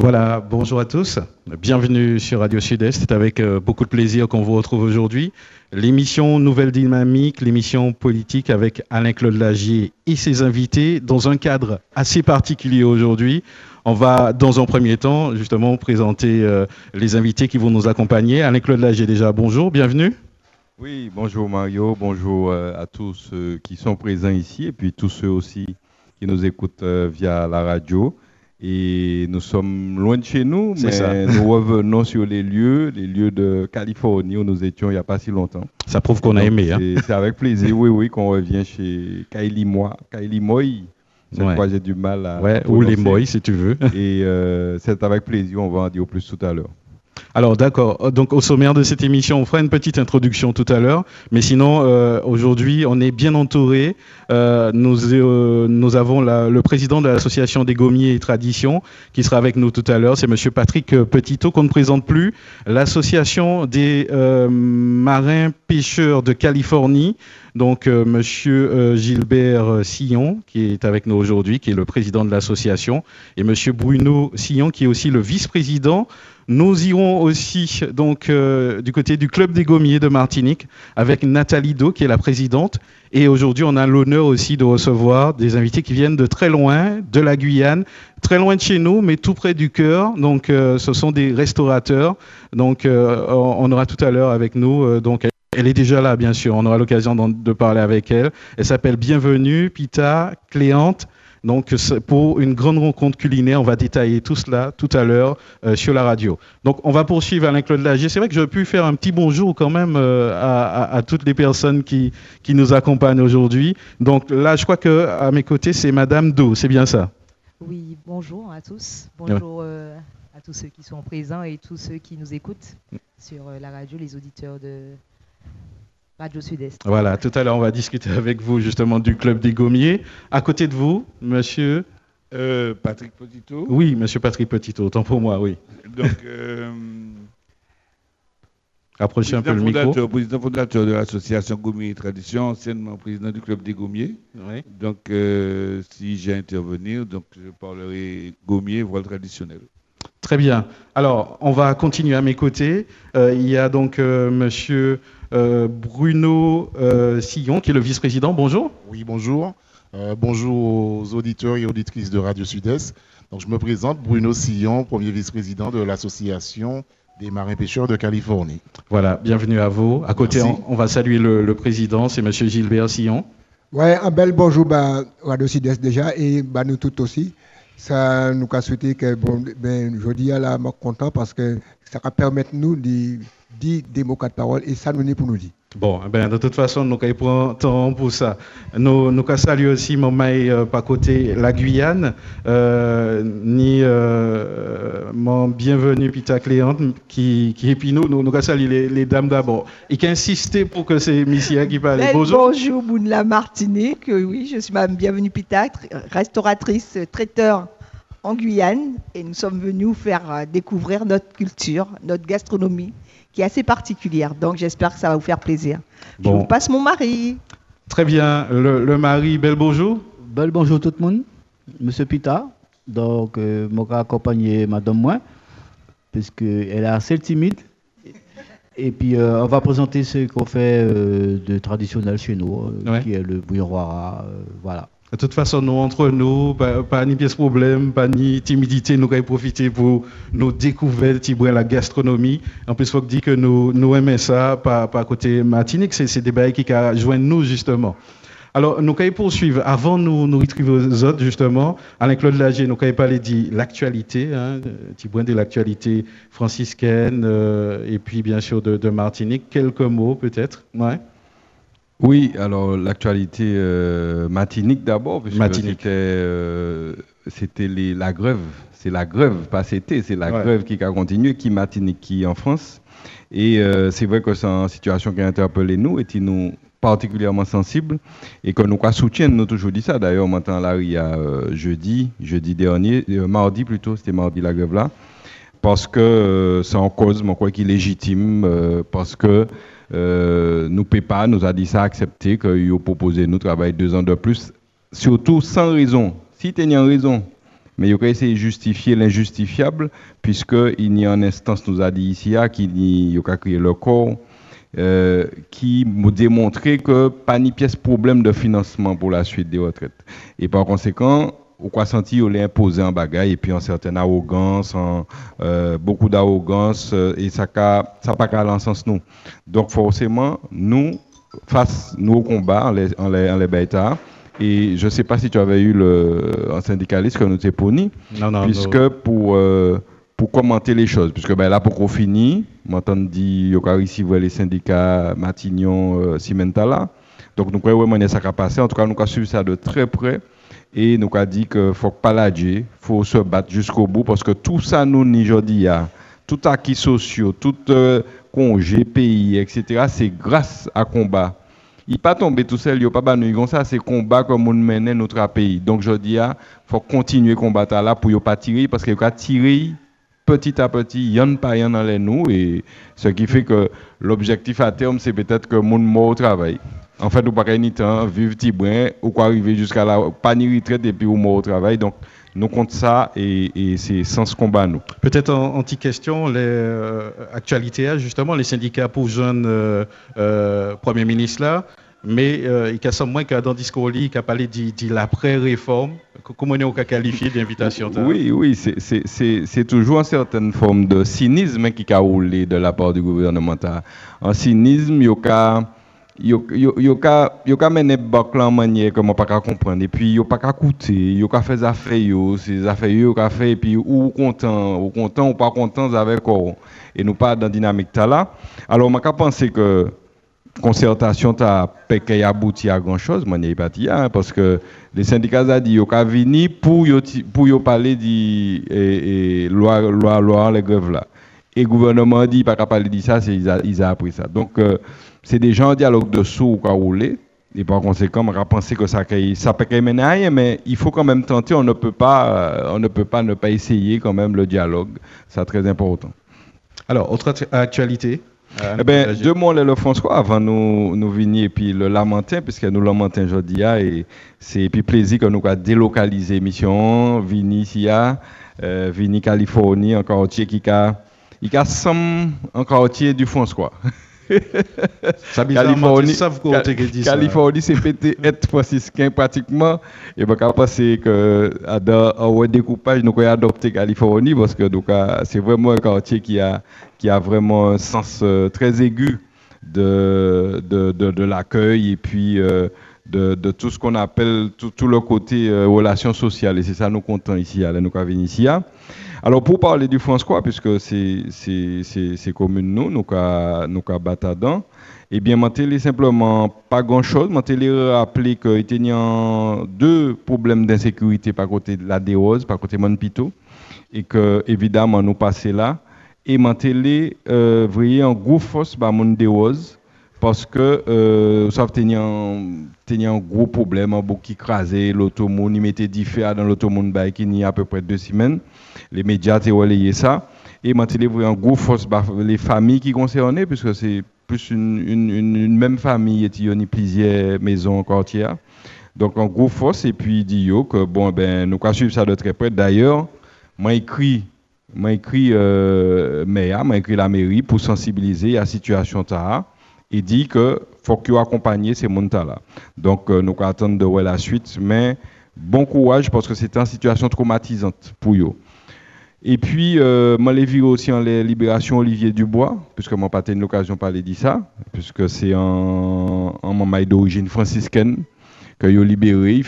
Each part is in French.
Voilà, bonjour à tous. Bienvenue sur Radio Sud-Est. C'est avec euh, beaucoup de plaisir qu'on vous retrouve aujourd'hui. L'émission Nouvelle Dynamique, l'émission politique avec Alain-Claude Lagier et ses invités dans un cadre assez particulier aujourd'hui. On va, dans un premier temps, justement, présenter euh, les invités qui vont nous accompagner. Alain-Claude Lagier, déjà, bonjour, bienvenue. Oui, bonjour Mario, bonjour euh, à tous ceux qui sont présents ici et puis tous ceux aussi qui nous écoutent via la radio. Et nous sommes loin de chez nous, mais nous revenons sur les lieux, les lieux de Californie où nous étions il n'y a pas si longtemps. Ça prouve qu'on a aimé. Hein. C'est avec plaisir, oui, oui, qu'on revient chez Kylie Moi, Kylie Moy. Cette ouais. j'ai du mal à. Ouais, ou les Moy si tu veux. Et euh, c'est avec plaisir, on va en dire plus tout à l'heure. Alors d'accord, euh, donc au sommaire de cette émission, on fera une petite introduction tout à l'heure, mais sinon euh, aujourd'hui on est bien entouré. Euh, nous, avons le président de l'association des gommiers et traditions qui sera avec nous tout à l'heure, c'est Monsieur Patrick Petitot qu'on ne présente plus, l'association des marins pêcheurs de Californie. Donc, Monsieur Gilbert Sillon, qui est avec nous aujourd'hui, qui est le président de l'association, et Monsieur Bruno Sillon, qui est aussi le vice-président nous irons aussi donc euh, du côté du club des gommiers de Martinique avec Nathalie Do qui est la présidente. Et aujourd'hui, on a l'honneur aussi de recevoir des invités qui viennent de très loin, de la Guyane, très loin de chez nous, mais tout près du cœur. Donc, euh, ce sont des restaurateurs. Donc, euh, on aura tout à l'heure avec nous. donc, elle est déjà là, bien sûr. On aura l'occasion de parler avec elle. Elle s'appelle Bienvenue, Pita, Cléante. Donc, pour une grande rencontre culinaire, on va détailler tout cela tout à l'heure euh, sur la radio. Donc, on va poursuivre Alain-Claude Lagier. C'est vrai que j'aurais pu faire un petit bonjour quand même euh, à, toutes les personnes qui, qui nous accompagnent aujourd'hui. Donc, là, je crois qu'à mes côtés, c'est Madame Do, c'est bien ça? Oui, bonjour à tous. Bonjour euh, à tous ceux qui sont présents et tous ceux qui nous écoutent sur la radio, les auditeurs de Radio Sud-Est. Voilà, tout à l'heure, on va discuter avec vous justement du Club des Gommiers. À côté de vous, monsieur euh, Patrick Petito. Oui, monsieur Patrick Petito, autant pour moi, oui. Donc, euh, Approchez un peu le micro. Président fondateur de l'association Gommiers et Tradition, anciennement président du Club des Gommiers. Oui. Donc, euh, si j'ai à intervenir, donc je parlerai Gommiers, voile traditionnel. Très bien. Alors, on va continuer à mes côtés. il y a donc monsieur Bruno euh, Sillon, qui est le vice-président. Bonjour. Oui, bonjour. Euh, bonjour aux auditeurs et auditrices de Radio Sud-Est. Donc, je me présente, Bruno Sillon, premier vice-président de l'association des marins pêcheurs de Californie. Voilà, bienvenue à vous. À côté, on, va saluer le, président, c'est M. Gilbert Sillon. Oui, un bel bonjour bah, Radio Sud-Est déjà et bah, nous tous aussi. Ça nous a souhaité que, bon, ben, je dis à la content parce que ça va permettre nous de dit des mots de parole et ça nous est pour nous dire. Bon, eh ben, de toute façon, nous avons temps pour ça. Nous, nous saluer aussi mon euh, par côté la Guyane, euh, ni euh, mon bienvenu Pita Cléante qui, qui est puis nous, nous, nous saluer les, dames d'abord. Et qui insisté pour que c'est Missia qui parle. Bonjour. Bonjour, la Martinique. Oui, je suis Mme Bienvenue Pita, restauratrice, traiteur en Guyane. Et nous sommes venus faire découvrir notre culture, notre gastronomie qui est assez particulière. Donc j'espère que ça va vous faire plaisir. Je vous passe mon mari. Très bien. Le, mari, bel bonjour. Bel bonjour tout le monde. Monsieur Pita. Donc, euh, je vais accompagner Madame Moi, puisqu'elle est assez timide. Et puis, euh, on va présenter ce qu'on fait euh, de traditionnel chez nous, qui est le bouillon voilà. De toute façon, nous, entre nous, pas, pas ni pièce problème, pas ni timidité, nous allons profiter pour nous découvrir la gastronomie. En plus, il faut dire que nous, nous aimons ça par, par côté Martinique. C'est des bails qui joignent nous, justement. Alors, nous allons poursuivre. Avant nous, nous retrouver aux autres, justement, Alain-Claude Lager, nous allons parler de l'actualité, hein, de l'actualité franciscaine, euh, et puis bien sûr de, de Martinique. Quelques mots, peut-être? Ouais. Oui, alors l'actualité euh, matinique d'abord, puisque c'était la grève, c'est la grève, pas c'était, c'est la grève qui a continué, qui matinique qui en France. Et c'est vrai que c'est une situation qui a interpellé nous et qui nous particulièrement sensible et que nous soutiennent, nous toujours dit ça. D'ailleurs, maintenant là, il y a jeudi, jeudi dernier, mardi plutôt, c'était mardi la grève là, parce que c'est en cause, mais quoi qu'il est légitime, parce que euh, nous PEPA nous a dit ça, accepté qu'il a proposé nous travailler deux ans de plus, surtout sans raison. Si tu as raison, mais il a essayé de justifier l'injustifiable, puisqu'il y a une instance, nous a dit ici, qui a créé le corps, euh, qui m'a démontré que pas ni pièce problème de financement pour la suite des retraites. Et par conséquent, ou quoi senti on l'a imposé en bagaille et puis en certaine arrogance en euh, beaucoup d'arrogance euh, et ça n'a ça pas qu'à sens nous. Donc forcément nous face nous au combat en les en les, en les et je ne sais pas si tu avais eu le, un syndicaliste que nous t'ai poni, puisque pour euh, pour commenter les choses, puisque ben là pour qu'on finisse, m'entend dit y a ici les syndicats Matignon, euh, Cimentala, donc nous croyons vraiment ça va passer. En tout cas, nous avons suivi ça de très près et nous avons dit qu'il faut pas il faut se battre jusqu'au bout parce que tout ça, nous, aujourd'hui, tout acquis sociaux, tout euh, congé, pays, etc., c'est grâce à combat. Il pas tombé tout seul, il a pas battu comme ça, c'est combat comme on mène notre pays. Donc je dis, il faut continuer combattre là pour ne pas tirer, parce qu'il faut tirer petit à petit, il y en a pas les nous, et ce qui fait que l'objectif à terme, c'est peut-être que mon mort au travail. En fait, nous pas ni temps, vivre petit brin, ou quoi arriver jusqu'à la panier retraite et puis au mort au travail. Donc, nous comptons ça et, c'est sans ce combat, nous. Peut-être en anti-question, les euh, actualités, justement, les syndicats pour jeunes euh, euh, Premier ministre là, mais il y a moins que dans le discours il a parlé de l'après-réforme. Comment on a qualifié d'invitation Oui, oui, c'est toujours une certaine forme de cynisme qui a roulé de la part du gouvernement. Un cynisme, il y a yo yo yo ka yo ka bak la manière comment pas comprendre et puis yo pas qu'à yo ka fait affaires yo ces affaires yo ka fait et puis ou content ou content ou pas content avec quoi et nous pas dans dynamique là alors m'a penser que concertation ta abouti à grand chose manière pas hein, parce que les syndicats a dit yo ka vini pour yo parler di et, et loi loi loi les grèves et gouvernement dit pas de ça ils appris ça donc euh, c'est des gens en dialogue de sourds qui roulé. Et par conséquent, on va penser que ça, ça peut mener à rien, mais il faut quand même tenter. On ne peut pas, euh, on ne peut pas ne pas essayer quand même le dialogue. C'est très important. Alors, autre actualité eh ben, deux mots le François avant nous nous venir et puis le Lamentin puisque nous Lamentin aujourd'hui et c'est puis plaisir que nous avons délocalisé mission vini ici euh, vini Californie encore quartier qui a il a un quartier du François Californie, Californie c'est pété être franciscain pratiquement. Et ben, quand penser que un découpage, nous avons adopté Californie parce que c'est vraiment un quartier qui a, qui a vraiment un sens euh, très aigu de, de, de, l'accueil et puis euh, de, de, tout ce qu'on appelle tout, tout, le côté euh, relations sociales. Et c'est ça nous comptons ici, à nous ici. Alors, pour parler du François, puisque c'est commune nous, nous nous batadans, eh bien, je simplement pas grand-chose. Je rappeler qu'il y a deux problèmes d'insécurité par côté de la Déose, par côté de Pito, et que, évidemment, nous passons là. Et je euh, voyez un gros force par mon Déose, parce que euh, ça a un gros problème, un beaucoup écrasé, l'automone, il mettait du fer dans l'automone qui y a à peu près deux semaines les médias ont relayé ça. Et maintenant, en gros force bah, les familles qui concernées, puisque c'est plus une, une, une, même famille et il y a plusieurs maisons quartier. Donc, en gros force, et puis, dit que, bon, ben, nous allons suivre ça de très près. D'ailleurs, moi, écrit, moi, écrit, euh, moi, écrit la mairie pour sensibiliser à la situation ta et dit que faut qu'ils accompagner ces gens-là. Donc, euh, nous attendre de voir la suite, mais bon courage parce que c'est une situation traumatisante pour eux. Et puis, euh, je l'ai vu aussi en les libération Olivier Dubois, puisque moi pas eu l'occasion de parler de ça, puisque c'est un, un d'origine franciscaine que a libéré. Il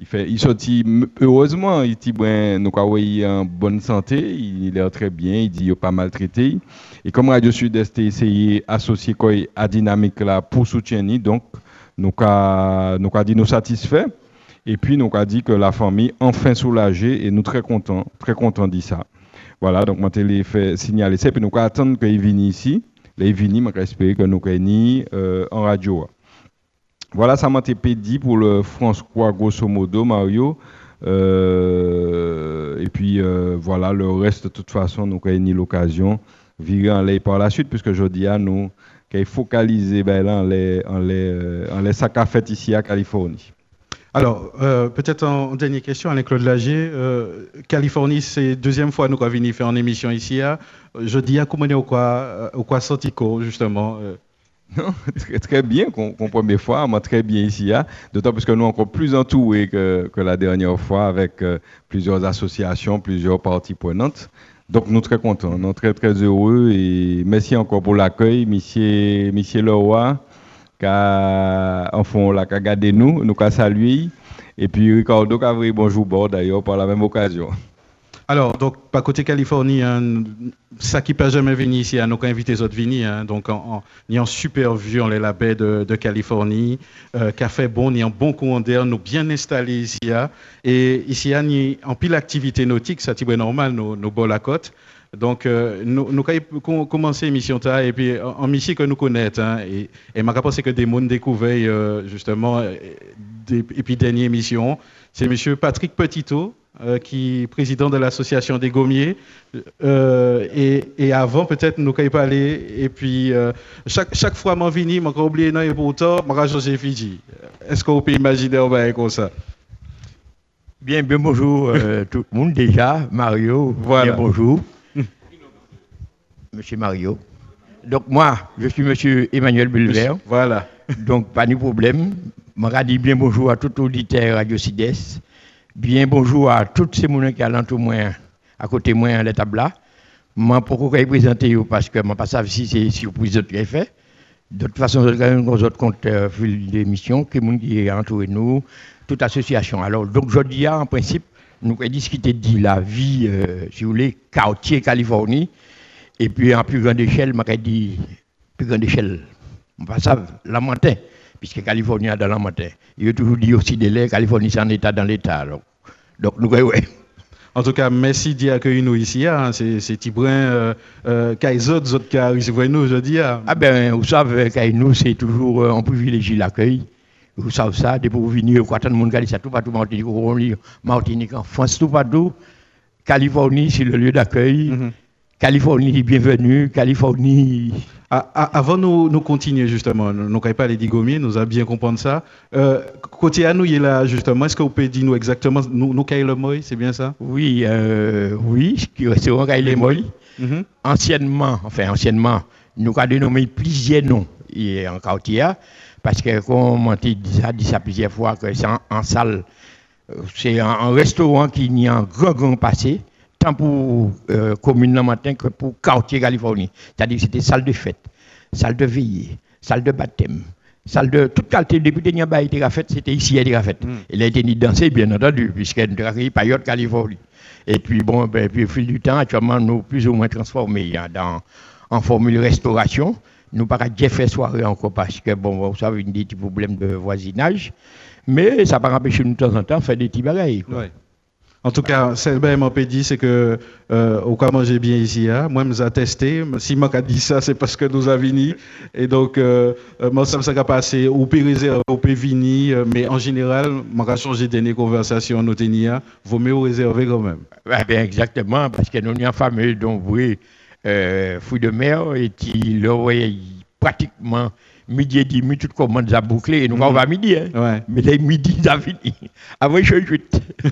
il fait, il sortit heureusement, il dit ben, nous en bonne santé, il est très bien, il dit il pas maltraité. Et comme Radio Sud-Est essayé d'associer à dynamique là pour soutenir, donc nous a, nous a dit nous satisfait. Et puis, nous a dit que la famille enfin soulagée et nous très contents, très contents de ça. Voilà, donc, moi, je fait signaler ça. Puis, nous attendons qu'il vienne ici. Viennent, je espérer que nous euh, en radio. Voilà, ça m'a été dit pour le François, grosso modo, Mario. Euh, et puis, euh, voilà, le reste, de toute façon, nous avons l'occasion de virer en l'air par la suite, puisque je dis à nous qu'il focaliser ben, en les, en les, en sacs à fête ici à Californie. Alors, euh, peut-être en, dernière question, Alain-Claude Lagier. Californie, c'est deuxième fois nous avons venu faire une émission ici. Hein. Je dis à comment au quoi, au quoi justement non, très, bien, qu'on première fois, moi très bien ici, hein. d'autant plus que nous encore plus entourés que, que la dernière fois avec plusieurs associations, plusieurs parties prenantes. Donc nous très contents, nous très très heureux et merci encore pour l'accueil, monsieur, monsieur Leroy, qui a, gardé nous, nous a salué, et puis Ricardo qui a bonjour bord d'ailleurs par la même occasion. Alors, donc, pas côté Californie, hein, ça qui peut jamais venir ici, hein, nous avons invité les autres venir. Hein, donc, en, en, super vue, on est la baie de, Californie, euh, café bon, ni un bon courant d'air, nous bien installés ici. Hein, et ici, ni en pile activité nautique, ça c'est normal, nous, nous bons la côte. Donc, euh, nous, avons commencé l'émission et puis en, mission que nous connaissons. Hein, et, et je pense que des mondes découverts, euh, justement, et puis dernière émission, c'est M. Patrick Petitot, euh, qui est président de l'association des gommiers. Euh, et, avant, peut-être, nous pas parler. Et puis, euh, chaque, chaque fois, je viens, je oublié non et pourtant, je José Fiji. Est-ce qu'on peut imaginer un bail comme ça? Bien, bien bonjour tout le monde déjà. Mario, voilà. bien bonjour. Monsieur Mario. Donc moi, je suis Monsieur Emmanuel Bulver. Voilà. Donc pas de problème. Je dis bien bonjour à tout auditeur Radio Cides Bien bonjour à tous ces gens qui sont moi, à côté de moi à l'étape là. Je pourquoi présenter parce que je ne sais pas si c'est surprise que j'ai fait. De toute façon, je vais vous autres compte euh, d'émission qui est entouré de nous, toute association. Alors, donc, je dis en principe, nous avons discuté de la vie, euh, si vous voulez, quartier Californie, et puis en plus grande échelle, je dit, plus grande échelle, on passe à la montagne, puisque Californie est dans la montagne. Il y a toujours dit aussi de l'air, Californie c'est un état dans l'état. Donc, nous, ouais. En tout cas, merci d'y accueillir nous ici. Hein. C'est Tibrin, euh, euh, autres qui arrivent nous aujourd'hui. Hein. Ah ben, vous savez, nous, c'est toujours, euh, on privilégie l'accueil. Vous savez ça, depuis vous venir, quand tout le monde ça tout partout, Martinique, Martinique, en France, tout partout. Californie, c'est le lieu d'accueil. Mm-hmm. Californie, bienvenue. Californie. Ah, ah, avant de nous, nous, continuer justement, nous n'avons pas les digommiers, nous avons bien compris ça. Euh, côté à nous, il est là justement, est-ce que vous pouvez dire nous exactement, nous, nous le mot, c'est bien ça? Oui, euh, oui, c'est le mot. Mm Anciennement, enfin anciennement, nous avons dénommé plusieurs noms en quartier, parce que comme on dit ça, dit ça plusieurs fois, que c'est en, salle, euh, c'est un, restaurant qui y a un grand, grand passé tant pour euh, commune le matin que pour quartier Californie. C'est-à-dire que c'était salle de fête, salle de veillée, salle de baptême, salle de toute qualité depuis que a été faite, c'était ici à faite. Mm. Il a été ni dansé, bien entendu, puisqu'elle a période Californie. Et puis bon, ben, puis au fil du temps, actuellement, nous plus ou moins transformés hein, dans, en formule restauration. Nous pas fait soirée encore parce que bon, vous savez, il y a des petits problèmes de voisinage. Mais ça pas empêcher nous de temps en temps de faire des petits bagailles. En tout cas, ce que m'a dit, c'est que euh, au cas manger bien ici, hein, moi, je testé. Si moi dit ça, c'est parce que nous avons vini. Et donc, euh, euh, moi, ça me passé au peut réserver, au peut vini, euh, mais en général, moi, changé des conversations, nous tenions, vaut mieux réserver quand même. Bien, exactement, parce que nous une famille dont euh, fou de mer, et qui l'aurait pratiquement midi et demi, tout commence à boucler. Et nous, on va midi. Hein. Ouais. Mais là, midi, ça fini. Avant, je suis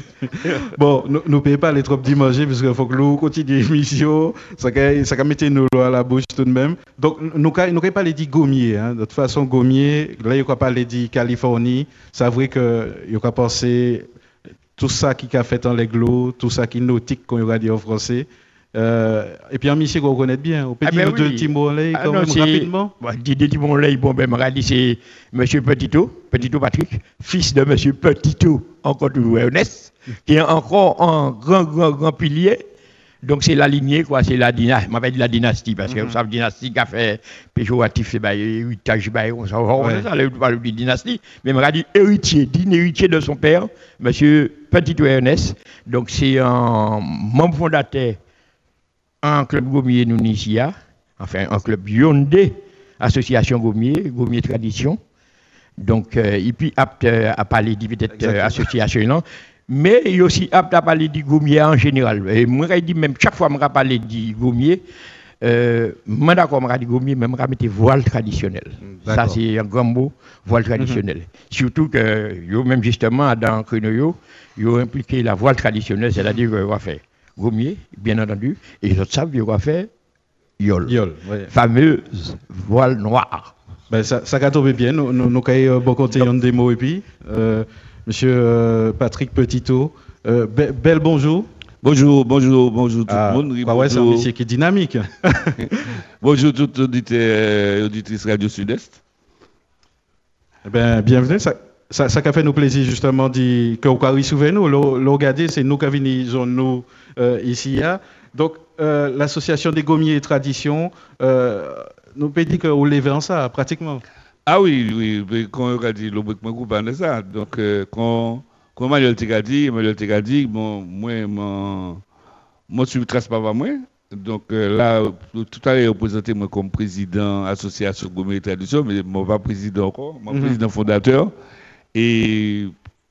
Bon, nous ne payons pas les trop manger, parce qu'il faut que nous continuions l'émission. Ça va mettre nous à la bouche tout de même. Donc, nous ne pouvons pas les dire gommier. Hein. De toute façon, gommier, là, il ne faut pas les dire Californie. C'est vrai qu'il a pensé tout ça qui a fait en l'églo, tout ça qui est nautique, qu'on a dit en français. Euh, et puis un monsieur qu'on connaît bien, au petit ah ben de Timon-Lay, ah quand même, rapidement. Bon, de Timon-Lay, bon, ben, c'est monsieur Petito, Petito Patrick, fils de monsieur Petito, encore toujours honnête, qui est encore un grand, grand, grand pilier. Donc c'est la lignée, quoi, c'est la dynastie, dit la dynastie, parce que vous savez, dynastie qui a fait péjoratif, c'est bah, héritage, bah, on s'en va, ça, parle de dynastie, mais m'a dit héritier, digne héritier de son père, monsieur Petit Ernest. Donc c'est un membre fondateur un club Gommier Nounicia, enfin un club Yondé, association Gommier, Gommier Tradition. Donc, euh, et puis apte à parler de peut-être euh, association, mais il est aussi apte à parler du gommier en général. Et moi, je dis même chaque fois que je parle du gommier, euh, moi d'accord, je dis gommier, même je voile traditionnel. Ça, c'est un grand mot, voile mhm. traditionnel. Surtout que, yo, même justement, dans Crenoyo, ils ont impliqué la voile traditionnelle, c'est-à-dire qu'on va faire gommier, bien entendu, et les autres savent faire yol. Yol, Fameuse voile noire. Ben, ça, ça a tombé bien, nous avons euh, beaucoup de mots et puis. Euh, Monsieur euh, Patrick Petitot. Euh, bel bonjour. Bonjour, bonjour, bonjour tout le ah, monde. Bah ouais, c'est un métier qui est dynamique. bonjour toutes les auditrices Radio Sud-Est. Eh ben, bienvenue. Ça, ça, ça a fait nous plaisir justement de que vous avez nous. C'est nous qui avons nous euh, ici. Hein. Donc, euh, l'association des gommiers et traditions, euh, nous peut dire que vous levez en ça, pratiquement. Ah oui, oui, quand on a dit le groupe on ça. Donc, euh, quand, quand Manuel dit, Manuel dit, bon, moi, moi, moi, je suis trace pas moi. Donc euh, là, tout à l'heure, présenté moi comme président association Gourmet et Tradition, mais moi pas président encore, moi mm -hmm. président fondateur. Et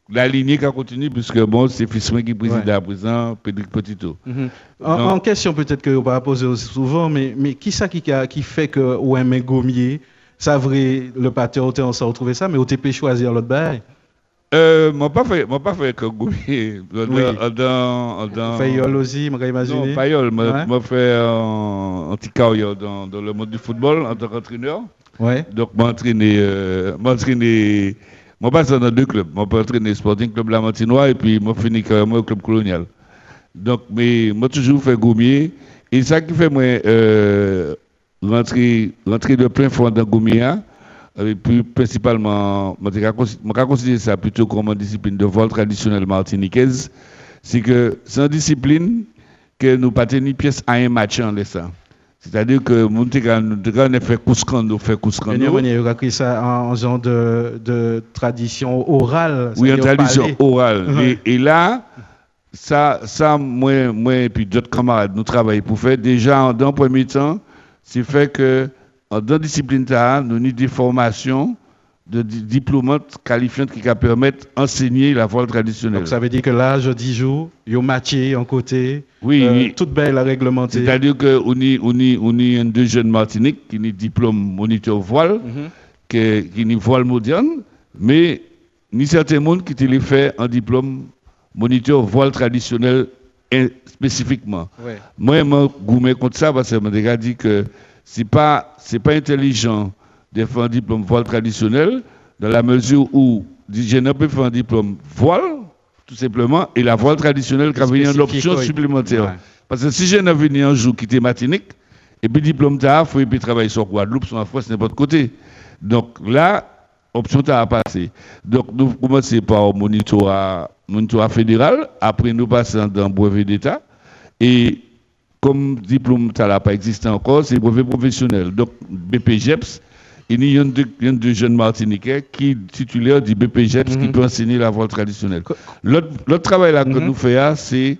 la lignée qui a continué, puisque bon, c'est fils qui préside à présent, Pédric Petito. Mm -hmm. en, en, question, peut-être que vous va poser souvent, mais, mais qui ça qui, qui fait que OM Gommier ça vrai, le pâteur, on s'est retrouvé ça, mais on choisir l'autre bail? Euh, moi pas fait, moi pas fait que Goubi. Dans, dans, dans. Fait yol aussi, moi imaginer. Non, pas yol, moi, moi fait un, un petit carrière dans, dans le monde du football en tant qu'entraîneur. Ouais. Donc moi entraîné, euh, entraîné, moi passe dans deux clubs. Moi pas entraîné Sporting Club Lamantinois et puis moi fini carrément au club colonial. Donc mais moi toujours fait Goumier et ça qui fait moi euh, rentrer, de plein fond dans Goumia, et puis principalement, je considère ça plutôt comme une discipline de vol traditionnelle martiniquaise, c'est que c'est une discipline que nous pas tenir pièce à un match en laissant. C'est-à-dire que nous avons fait Kouskrando, fait Kouskrando. Vous avez ça en genre de, de tradition orale. Oui, en tradition orale. et, et, là, ça, ça moi, moi et puis d'autres camarades, nous travaillons pour faire. Déjà, dans le premier temps, c'est fait que dans la discipline, nous avons des formations de diplômantes qualifiantes qui permettent d'enseigner la voile traditionnelle. Donc ça veut dire que là, je dis jour, il y a en côté, oui, euh, oui. toute belle à réglementer. C'est-à-dire qu'on y, on y, on y un deux jeunes Martinique qui ont diplôme moniteur voile, mm -hmm. qui, qui voile moderne, mais ni certains monde qui les fait un diplôme moniteur voile traditionnel spécifiquement. Moi, je gourmet contre ça parce que je me dit que ce n'est pas, pas intelligent de faire un diplôme voile traditionnel dans la mesure où je ne peux faire un diplôme voile, tout simplement, et la voile traditionnelle qui a une option supplémentaire. Parce que si je n'ai venu un jour qui était matinique, et puis diplôme il faut puis travailler sur Guadeloupe, sur la France, n'importe côté. Donc là, option à passer. Donc nous commençons par monitorat monitorat fédéral, après nous passons dans le brevet d'État, et comme diplôme n'a pas existé encore, c'est brevet professionnel. Donc BPGEPS, il y a deux jeunes Martiniquais qui titulaires du BPGEPS qui mhm. peut enseigner la voile traditionnelle. L'autre travail là que mhm. nous faisons, c'est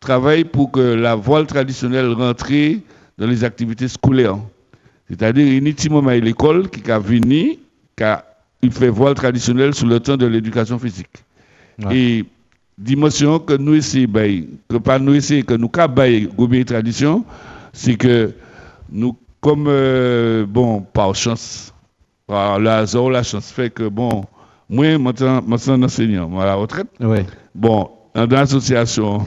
travail pour que la voile traditionnelle rentre dans les activités scolaires. C'est-à-dire, il y a l'école qui a venu, qui a fait voile traditionnelle sur le temps de l'éducation physique. Et dimension que nous essayons, que pas nous essayons, que nous avons tradition, c'est que nous, comme, euh, bon, par chance, par le hasard, la chance fait que, bon, moi, maintenant, je suis enseignant, à la retraite. Bon, dans l'association,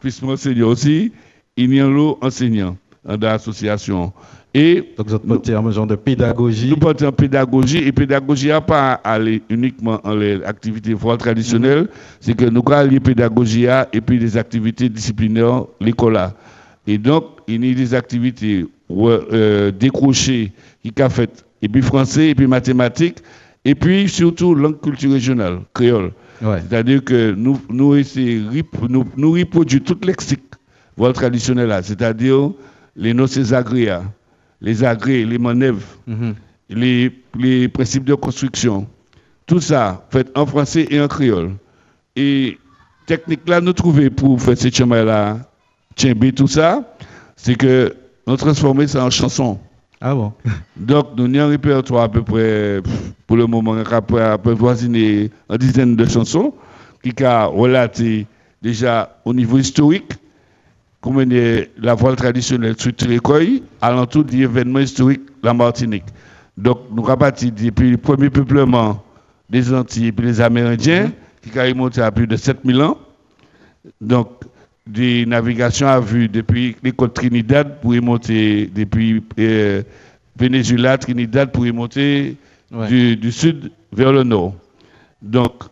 puisque enseignant aussi, il y a un enseignant dans l'association. Et Donc, vous êtes en genre de pédagogie Nous partons en pédagogie, et pédagogie n'a pas aller uniquement en les activités traditionnelles, mm-hmm. c'est que nous avons la pédagogie et puis des activités disciplinaires, l'école. Et donc, il y a des activités euh, décrochées qui sont faites, et puis français, et puis mathématiques, et puis surtout langue culture régionale, créole. C'est-à-dire que nous, nous, nous, nous reproduisons tout lexique vol traditionnel là, c'est-à-dire les noces agréa, les agrès, les manœuvres, mhm. les, les, principes de construction. Tout ça fait en français et en créole. Et technique là, nous trouvons pour faire ce chemin là, tout ça, c'est que nous transformer ça en chanson. Ah bon? Donc, nous avons un répertoire à peu près, pour le moment, à peu voisiner une dizaine de chansons qui a relaté déjà au niveau historique comment la voile traditionnelle sur à l'entour des événements historiques de la Martinique. Donc, nous avons parti depuis le premier peuplement des Antilles et les Amérindiens, qui a remonté à plus de 7000 ans. Donc, des navigations à vue depuis les côtes Trinidad pour y monter depuis euh, Venezuela, Trinidad pour y monter du, sud vers le nord. Donc,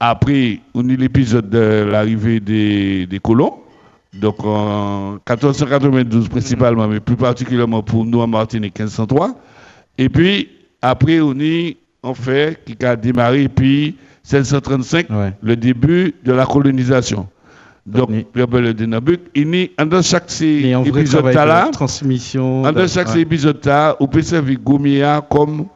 après, on a l'épisode de l'arrivée des, colons. Donc, en 1492 principalement, mais plus particulièrement pour nous en Martinique, 1503. Et puis, après, on y en fait, qui a démarré, puis 1635, le début de la colonisation. Donc, le dynamique, il y a dans chaque épisode là, transmission, dans chaque épisode là, on peut servir Gomia comme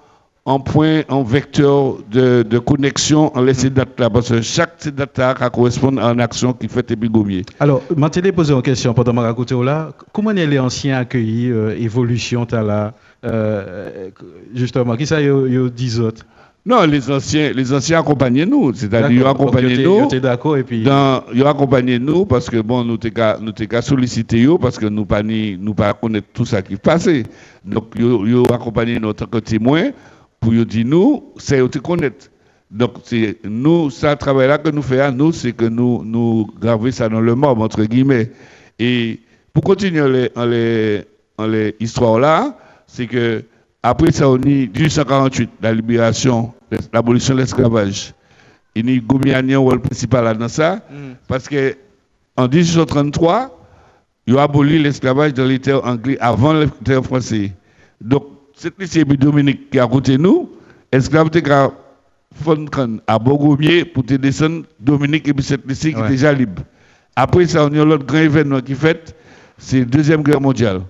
un point, un vecteur de, de connexion en ces mm. dates là, parce que chaque date là correspond à une action qui fait Gomier. Alors, je posé une question pendant ma raconte là. Comment les anciens accueillis euh, évolution là, euh, justement, qui ça y dit autres? Non, les anciens, les anciens accompagnaient nous. C'est-à-dire, ils accompagnaient nous. d'accord et puis. ils accompagnaient nous parce que bon, nous t'avons qu'à solliciter parce que nous pas nous pas connaître tout ça qui passait. Donc, ils accompagné nous en tant que témoins pour nous dire nous, c'est te connaître. Donc, c'est nous, ça travail là que nous faisons, nous, c'est que nous, nous gravons ça dans le marbre, entre guillemets. Et pour continuer les, les histoires là, c'est que après ça, on est 1848, la libération, l'abolition de l'esclavage. Il y a un rôle principal dans ça, mm. parce que en 1833, il a aboli l'esclavage dans les terres anglais avant les terres français. Donc, c'est lycée Dominique qui a côté nous, esclave était à Bogomier pour te descendre Dominique et puis cette lycée qui est déjà libre. Après ça, on a l'autre grand événement qui fait, c'est la Deuxième Guerre mondiale.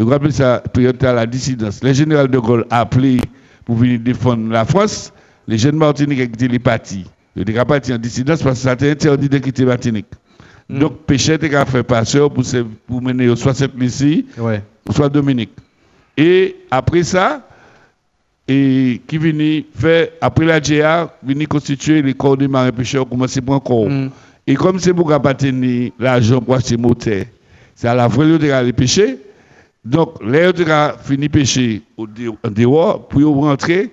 Je rappelle ça, période à la dissidence. Le général de Gaulle a appelé pour venir défendre la France. Les jeunes Martiniques ont quitté les partis. Ils étaient partis en dissidence parce que ça était interdit de quitter Martinique. Hmm. Donc, Péchet a fait passeur pour, pour mener soit cette lycée, soit Dominique. Et après ça, et qui venait faire, après la GA, venir constituer les corps des marins pêcheurs, commencer pour un corps. Hmm. Et comme c'est pour tenir l'argent pour acheter moteur, c'est à la vraie de aller pêcher. Donc, l'air de fini pêcher au dehors, pour rentrer,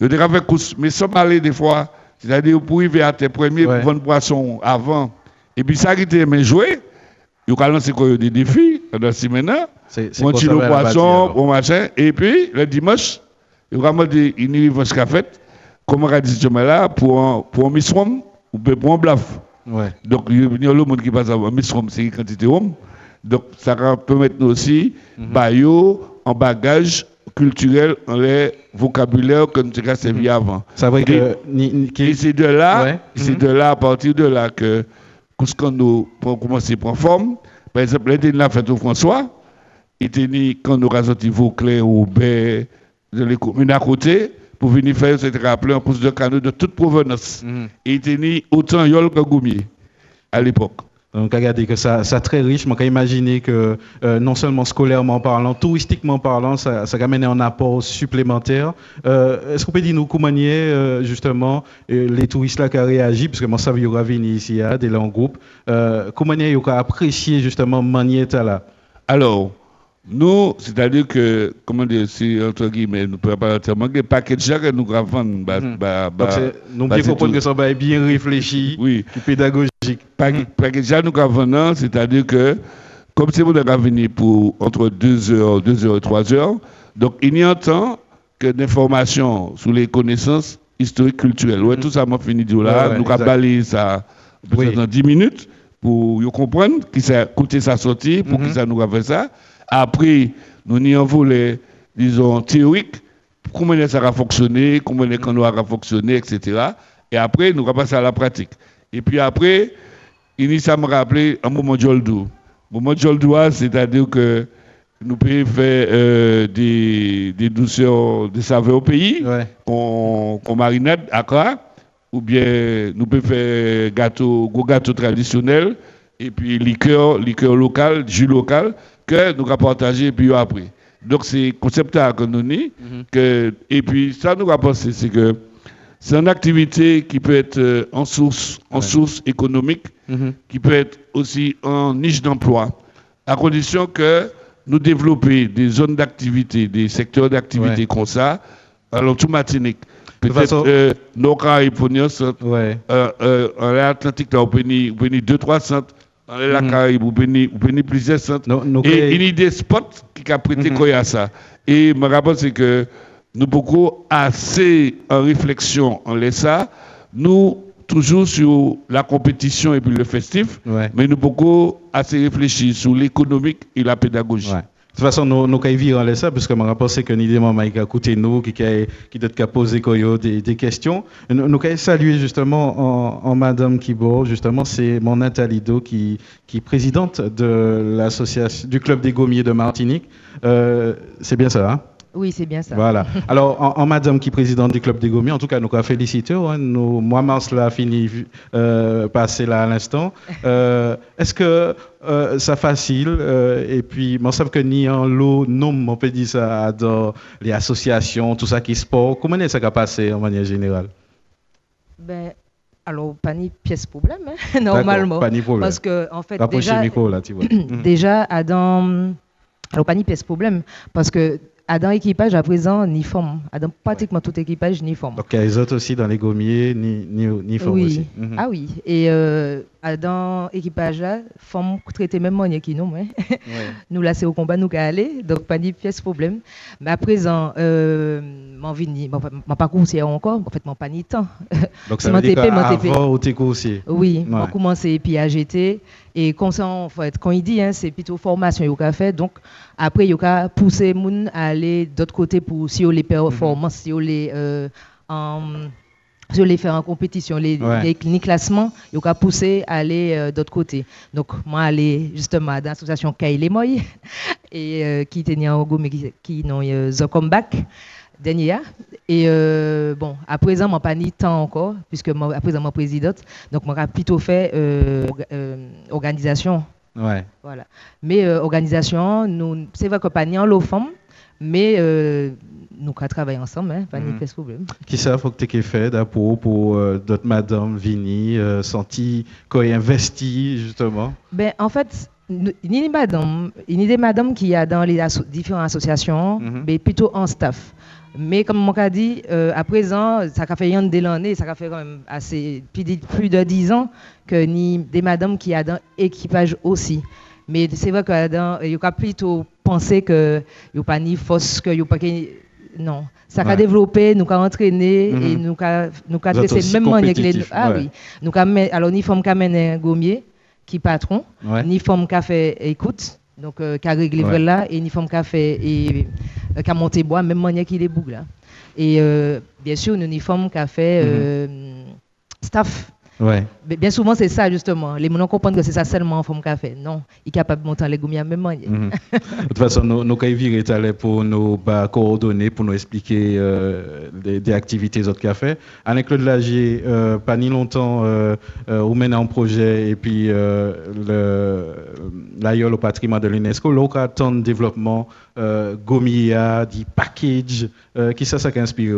il a fait course. Mais sans aller des fois, c'est-à-dire pour arriver à tes premiers ouais. prendre poisson avant. Et puis ça qui était bien joué, il a lancé des défis dans maintenant. On tire le poisson, on machin. Et puis, le dimanche, il a dit, il y a une fait, comme on a dit là, pour un, pour un misrom ou pour un blaf. Ouais. Donc, il y a le monde qui passe à un misrom, c'est une quantité d'hommes. Donc, ça va permettre nous aussi, mm en bagage culturel, en les vocabulaire que nous avons servi mhm. avant. C'est vrai que. Et c'est de là, c'est mhm. de là, à partir de là que, quand nous commencer à prendre forme, par exemple, l'été de la fête au François, il quand nous avons sorti Vauclair ou Baie, de les communes à côté, pour venir faire, cette rappelé en course de canot de toute provenance. Mm Il était autant Yol que Goumier à l'époque. Donc, regardez que ça, ça très riche. Peut imaginer que euh, non seulement scolairement parlant, touristiquement parlant, ça, ça amène un apport supplémentaire. Euh, Est-ce qu'on peut dire nous comment euh, justement les touristes là qui ont réagi, parce que moi ça y aura venu ici, hein, des en groupe. Comment ils ont apprécié justement Manieta là Alors, nous, c'est-à-dire que, comment dire, si, entre guillemets, nous préparateurs, les paquets que nous gravons, bah, mm bah, bah, nous que ça va être bien réfléchi, oui. pédagogique. Paquet nous gravons, c'est-à-dire que, comme c'est vous avez venu pour entre 2 heures, 2 heures et 3 heures, donc il y a temps que d'informations sur les connaissances historiques culturelles. Ouais, mm tout ça m'a fini de là, nous avons balayé ça dans 10 minutes pour comprendre qui ça coûté sa sortie, pour mm qui ça nous a fait ça. Après, nous n'y voulons, disons, théorique, comment ça va fonctionner, comment les canaux va fonctionner, etc. Et après, nous allons passer à la pratique. Et puis après, il ça me rappelé un moment de moment de c'est-à-dire que nous pouvons faire euh, des, des, douceurs, des saveurs au pays, qu'on marinade à quoi, ou bien nous pouvons faire gâteau, gros gâteau traditionnel, et puis liqueur, liqueur local, jus local, que nous allons partager puis après. Donc c'est concept que nous avons, mhm. que, et puis ça nous a pensé, c'est que c'est une activité qui peut être euh, en source, en source économique, mhm. qui peut être aussi en niche d'emploi, à condition que nous développions des zones d'activité, des secteurs d'activité comme ça, alors tout Martinique. Peut-être euh, nos Caraïbes, euh, euh, en Atlantique, là, on peut deux, trois centres. Dans la mhm. Caraïbe, on peut plusieurs centres. et une idée spot qui a prêté à ça. Et ma réponse, c'est que nous beaucoup assez en réflexion en laissant, nous toujours sur la compétition et puis le festif, mais nous beaucoup assez réfléchir sur l'économique et la pédagogie. Toute façon, nous avons vivre ça, parce que je pense que nous avons écouté nous, qui qui doit poser des, des questions. Nous avons saluer justement en, Madame Kibo, justement, c'est mon Nathalie Do, qui, qui est présidente de l'association, du Club des Gommiers de Martinique. Euh, c'est bien ça, hein? Oui, c'est bien ça. Voilà. Alors, en, madame qui est présidente du Club des Gommiers, en tout cas, nous avons félicité. Hein, nous, moi, Mars l'a fini euh, passer là à l'instant. Euh, est-ce que euh, ça facile euh, Et puis, moi, savez que ni en lot, non, on peut dire ça dans les associations, tout ça qui sport. Comment est-ce que ça va passer en manière générale? Ben, alors, pas ni pièce problème, hein, normalement. Pas ni problème. Parce que, en fait, déjà, micro, là, tu vois. déjà, Adam, alors pas ni pièce problème, parce que à dans l'équipage à présent ni forme. À dans pratiquement tout équipage ni forme. Donc il y a les autres aussi dans les gommiers ni, ni, ni forme oui. aussi. Ah oui. Et euh, dans l'équipage là, forme traiter même moins qui nous. Hein. nous là c'est au combat nous aller. Donc pas de pièce problème. Mais à présent, euh, mon vini, mon, mon parcours c'est encore. En fait mon pas ni temps. Donc ça veut dire qu'avant au TECO aussi. Oui. On commencé puis à jeter. Et comme ça, en fait, quand il dit, hein, c'est plutôt formation qu'il a fait. Donc, après, il a poussé moun à aller d'autre côté pour si les performances, si les, euh, en, si les faire en compétition, les, les, classements, il a poussé à aller euh, d'autre côté. Donc, moi, aller justement dans l'association Kaile Moy, et euh, qui était en Gomme, qui, qui n'ont The Comeback dernier. Et euh, bon, à présent, je pas ni temps encore, puisque moi, à présent, je suis présidente. Donc, je plutôt fait euh, euh, organisation. Ouais. Voilà. Mais organisation, nous, c'est vrai que pas ni en mais nous avons travaillé ensemble, hein, pas ni mm. problème. Qui ça, faut que tu aies fait pour, pour d'autres madame Vini, senti qu'on investi justement? Ben, En fait, il y a des madame qui y a dans les différentes associations, mm-hmm. mais plutôt en staff. Mais comme mon cas dit, euh, à présent, ça a fait de l'année, ça a fait quand même assez, plus de 10 ans que ni des madames qui ont dans l'équipage aussi. Mais c'est vrai qu'il y a plutôt pensé que n'y a pas ni force, que y a pas non. Ça a développé, nous avons entraîné et mhm. nous avons nous testé même manière que les Ah oui. Nous alors ni forme qu'a mené un gommier qui patron, ni forme qu'a fait écoute donc, euh, qui a réglé ouais. là, et qui a fait, et euh, qui a monté bois, même manière qu'il est boucle là. Et euh, bien sûr, une uniforme qui a fait mm -hmm. staff Ouais. Bien souvent, c'est ça, justement. Les gens comprennent que c'est ça seulement en forme café. Non, il est capable de monter les gommiers même manière. Mm -hmm. de toute façon, nous, nous allé pour nous bah, coordonner, pour nous expliquer euh, des, des, activités autres cafés. Avec Claude Lagier, euh, pas ni longtemps, euh, euh, on mène un projet et puis euh, l'aïeul au patrimoine de l'UNESCO, l'occasion de développement euh, Gomia, dit package, euh, qui ça, ça qui inspiré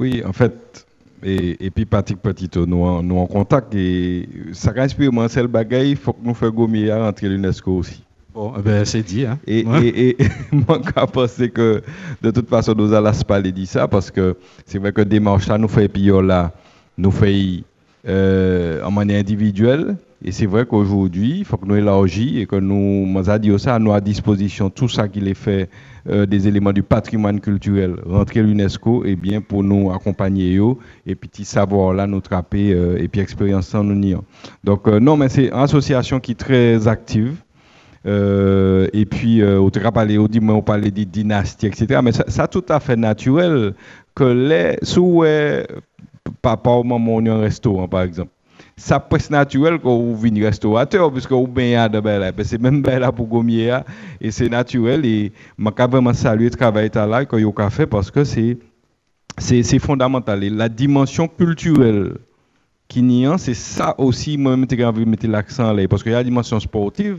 Oui, en fait, et, et, puis Patrick Petito nous, nous en contact. Et ça inspire moi c'est le bagaille il faut que nous fassions Gomia rentrer l'UNESCO aussi. Bon eh ben c'est dit hein. et, et, et moi je pense que de toute façon nous allons pas dire ça parce que c'est vrai que démarche là nous fait puis là nous fait euh, en manière individuelle et c'est vrai qu'aujourd'hui, il faut que nous élargissions et que nous, dit ça, nous à disposition tout ça qui est fait euh, des éléments du patrimoine culturel, rentrer l'UNESCO, et bien pour nous accompagner et puis petit savoir là, nous trapper, euh, et puis expérience en nous Donc, euh, non, mais c'est une association qui est très active. Et puis, euh, on parlé, on dit, on parlait de dynastie, etc. Mais ça, tout à fait naturel que les, sous, papa ou maman, on un restaurant, par exemple ça presque naturel quand vous venez restaurateur, puisque vous baignez de belle C'est même belle pour gommier, et c'est naturel. Et je vraiment saluer le travail là que vous fait parce que c'est fondamental. Et la dimension culturelle qui n'y a, c'est ça aussi, moi-même, de mettre l'accent là, parce qu'il y a la dimension sportive,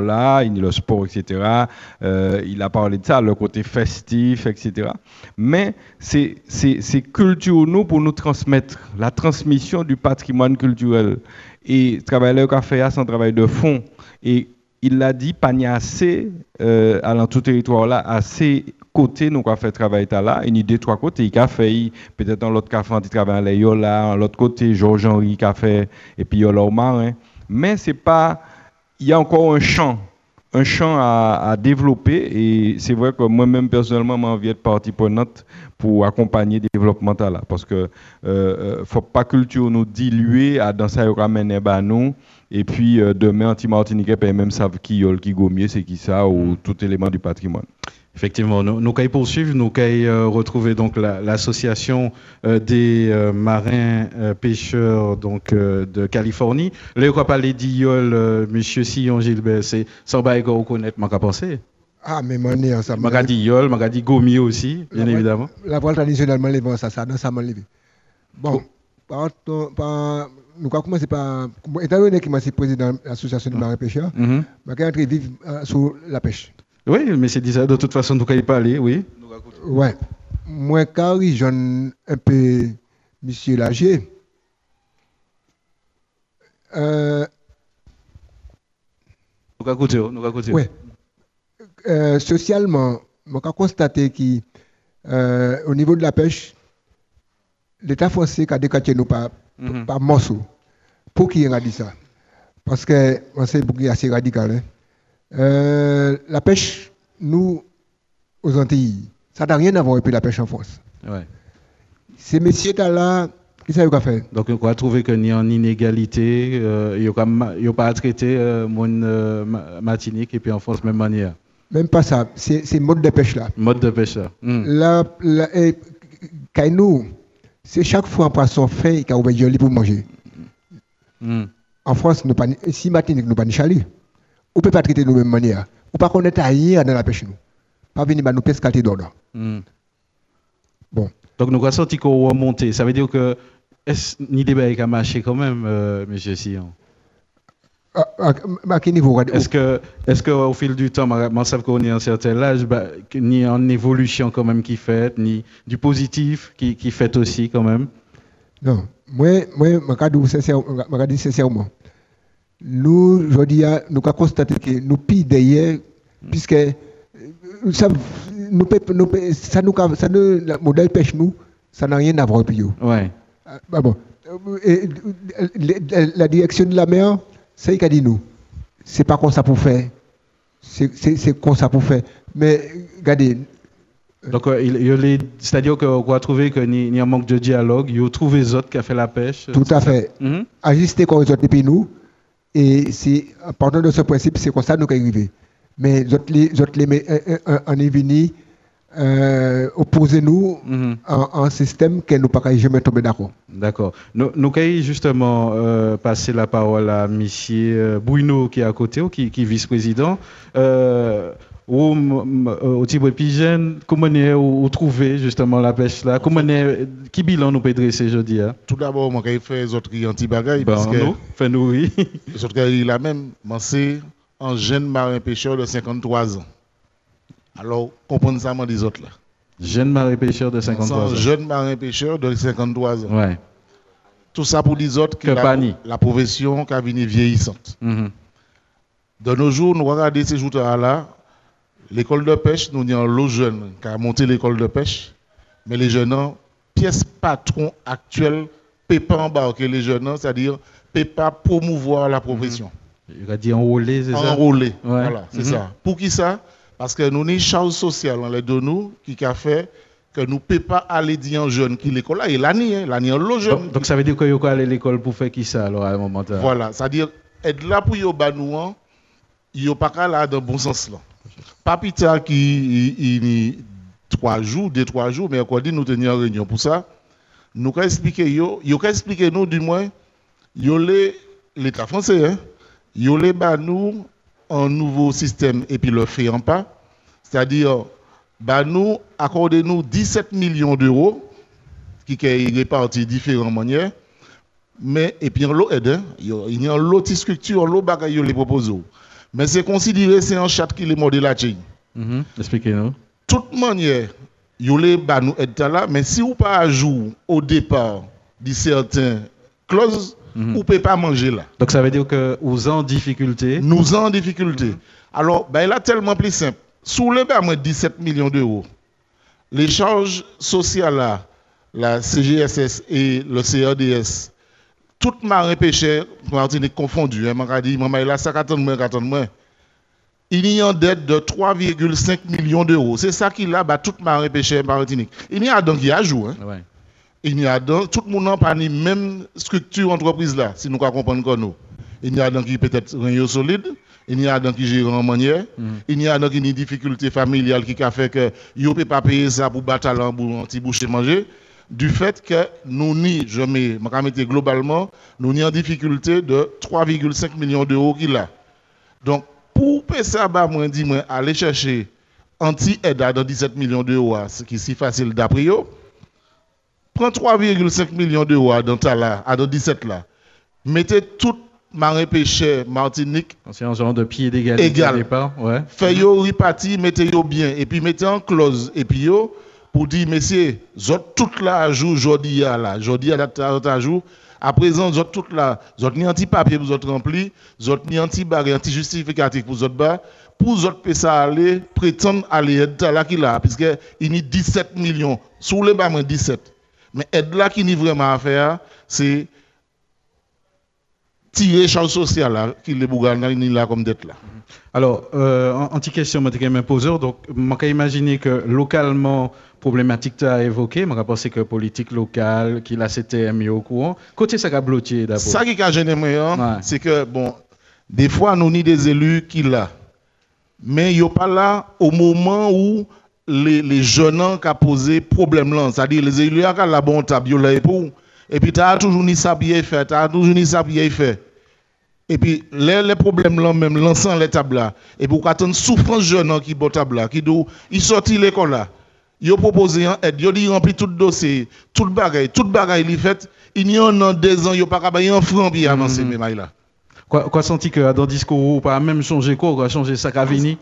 là, il le sport, etc. Euh, il a parlé de ça, le côté festif, etc. Mais c'est culture nous pour nous transmettre la transmission du patrimoine culturel. Et travailler le café, c'est un travail de fond. Et il l'a dit, pas assez, euh, à tout territoire là, assez côtés, nous avons fait travail là, une idée trois côtés, il a fait, peut-être dans l'autre café, il travaille là, l'autre côté, Georges-Henri qui a fait, et puis il y a au marin. Mais c'est pas, il y a encore un champ, un champ à, développer et c'est vrai que moi-même personnellement, j'ai envie d'être partie prenante pour accompagner le développement là. Parce que ne euh, euh, faut pas culture nous diluer à dans ça ramène nous et puis euh, demain anti-martiniquais même savent qui qui gomier c'est qui ça ou tout élément du patrimoine. Effectivement, nous, nous poursuivre, nous allons euh, retrouver donc l'association euh, des euh, marins pêcheurs donc de Californie. Là, on parler d'Iol, Monsieur Sillon Gilbert, c'est sans bail qu'on reconnaître, ma pensé. Ah, mais mon nez, ça m'a dit Iol, m'a dit Gomi aussi, bien évidemment. La voile traditionnellement, les ça, ça, ça m'a levé. Bon, par, par, nous avons commencé par. Étant donné que je suis président de l'association des marins pêcheurs, je mm -hmm. vais vivre sur la pêche. Oui, mais c'est ça. De toute façon, nous ne pas aller, oui. Oui. Moi, car j'en un peu Monsieur Lagier. Euh, nous nous Oui. Euh, socialement, je a constaté qu'au euh, niveau de la pêche, l'État français a décaché nous par, mm -hmm. par morceau. Pour qui il a dit ça? Parce que c'est assez radical. Hein? Euh, la pêche, nous, aux Antilles, ça n'a rien à voir avec la pêche en France. Ouais. Ces messieurs-là, qui savent quoi faire Donc, on va trouver qu'il y a une inégalité, euh, il n'y a pas à traiter euh, mon euh, Martinique et puis en France, même manière. Même pas ça, c'est mode de pêche là. Mode de pêche là. Mm. La, la, nous, c'est chaque fois un poisson fait qu'il y a pour manger. Mm. En France, nous pas, si Martinique, nous pas ni chalut. On ne peut pas traiter de la même manière. On ne peut pas connaître rien dans la pêche. Nous. Pas venir nous pescater d'ordre. Mm. Bon. Donc nous avons senti qu'on remonter. Ça veut dire que est-ce ni débat a marché quand même, euh, M. Sion? À, à, quel niveau? Est-ce que, est-ce qu'au fil du temps, je sais qu'on est à un certain âge, bah, ni en évolution quand même qui fait, ni du positif qui, qui fait aussi quand même? Non, moi, moi, je dis sincèrement, nous, je dis, nous avons constaté que nous pillons derrière, puisque euh, ça, nous, nous, ça, nous, ça nous, le modèle pêche nous, ça n'a rien à voir avec nous. Ouais. Ah, bon. Et, la direction de la mer, c'est ce qu'a dit nous. C'est pas comme ça pour faire. C'est comme ça pour faire. Mais regardez. Donc, euh, c'est-à-dire qu'on va trouver qu'il y a un manque de dialogue. Il y a trouvé les autres qui ont fait la pêche. Tout à fait. -hmm. Ajuster comme les autres depuis nous. Et c'est partant de ce principe, c'est comme ça que nous arrivons. Mais on est venu euh, opposer nous mm un, système que nous ne pouvons jamais tomber d'accord. D'accord. Nous, nous allons justement euh, passer la parole à M. Euh, Bouino qui est à côté, qui, qui est vice-président. Euh, au, au Tibre Pigène, comment vous trouvez justement la pêche là? Comment est, qui bilan nous peut dresser aujourd'hui hein? Tout d'abord, moi, je fais les autres anti-bagailles. Ben, parce que nous, oui. Les autres la même, c'est un jeune marin pêcheur de 53 ans. Alors, comprenez ça, moi, des autres là. Jeune marin pêcheur de 53 ans. Un jeune marin pêcheur de 53 ans. Ouais. Tout ça pour les autres, que la, la, profession qui a vieillissante. Mm De nos jours, nous regardons ces jours-là, L'école de pêche, nous avons l'eau jeune qui a monté l'école de pêche, mais les jeunes, pièce patron actuelle, ne pas embarquer les jeunes, c'est-à-dire ne pas promouvoir la profession. Il a dit enrôler, c'est ça? Enrôler, voilà, c'est mhm. ça. Pour qui ça? Parce que nous avons une charge sociale dans les deux nous qui a fait que nous ne pouvons pas aller dire un jeune qui l'école là, et l'année, hein, l'année en l'eau jeune. Donc, ça veut dire qu'il faut aller à l'école pour faire qui ça alors à un moment donné? Voilà, c'est-à-dire être là pour y nous, il n'y a pas là dans le bon sens là. Pas plus tard qu'il trois jours, deux, trois jours, mais dit nous tenions une réunion pour ça. Nous avons expliqué, nous du moins, l'État français, hein, yolé bah nous un nouveau système et puis le fait en pas. C'est-à-dire, bah nous, accordez-nous 17 millions d'euros qui sont répartis de différentes manières. Mais, et puis, l'eau aide, hein. il y a une autre structure, l'eau bagaille les propose. Mais c'est considéré, c'est un chat qui est modèle mm Expliquez-nous. Toute manière, il y a nous aide là, mais si vous pas à jour au départ de certaines clauses, mhm. vous ne pouvez pas manger là. Donc ça veut dire que vous en difficulté? Nous en difficulté. Alors, ben, là, tellement plus simple. Sous le bas, 17 millions d'euros, les charges sociales là, la CGSS et le CRDS, toute marée pêcheur, Martinique confondue, hein, m'a dit, maman, ça moins, Il y a une dette de 3,5 millions d'euros. C'est ça qui là, bah, toute marée pêcheur Martinique. Il y a donc qui a joué. Hein. Il y a donc, tout le monde n'a pas la même structure entreprise là, si nous comprenons que nous. Il y a donc qui peut-être rien solide, il y a donc qui gère en manière, mm. il y a donc une difficulté familiale qui a fait que ne peut pas payer ça pour battre pour un petit boucher manger du fait que nous ni, je mets, globalement, nous ni en difficulté de 3,5 millions d'euros qu'il a. Donc, pour bah, moi, dis moi, aller chercher anti-aide à 17 millions d'euros, ce qui est si facile d'après prends 3,5 millions d'euros dans ta là, à 17 là. Mettez tout marin pêcheur Martinique. C'est un genre de pied d'égalité égal. Ouais. Faites-yo reparti, mettez-yo bien. Et puis mettez en clause. Et puis yo, pour dire, messieurs, vous toute la jour, aujourd'hui, là, aujourd'hui, à la jour, à présent, vous toute la, vous ni anti-papier pour vous rempli, vous ni anti-barre, anti-justificatif pour vous bas, pour vous autres ça aller, prétendre aller aider là qu'il a, puisque il y a 17 millions, sous les bas, 17. Mais aide là qui n'y vraiment à faire, c'est tirer charge sociale qui les bouganes là comme dette là. Alors, euh, anti-question, je vais poseur. Donc, je peux imaginer que localement, problématique tu as évoqué, je pense que politique locale, qui l'a c'était mis au courant. Côté ça a bloqué d'abord. Ça qui a gêné, c'est que, bon, des fois, nous avons des élus qui là. Mais ils ne sont pas là au moment où les, les jeunes ont posé problème là. C'est-à-dire, les élus ont la bonne table, et puis tu as toujours ni ça bien fait, tu as toujours ni ça bien fait. Et puis, les, les problèmes là, même, l'ensemble les tables là. Et puis, quand une souffrance jeune qui est table là, qui doit, il sortit l'école là. Il a proposé un aide, il a rempli tout le dossier, tout le bagage, tout le bagage, il fait. Il y a un an, deux ans, il n'y a pas un franc pour avancer, mm -hmm. là. Quoi, quoi senti que dans le discours, pas même changer quoi, changer sa cavini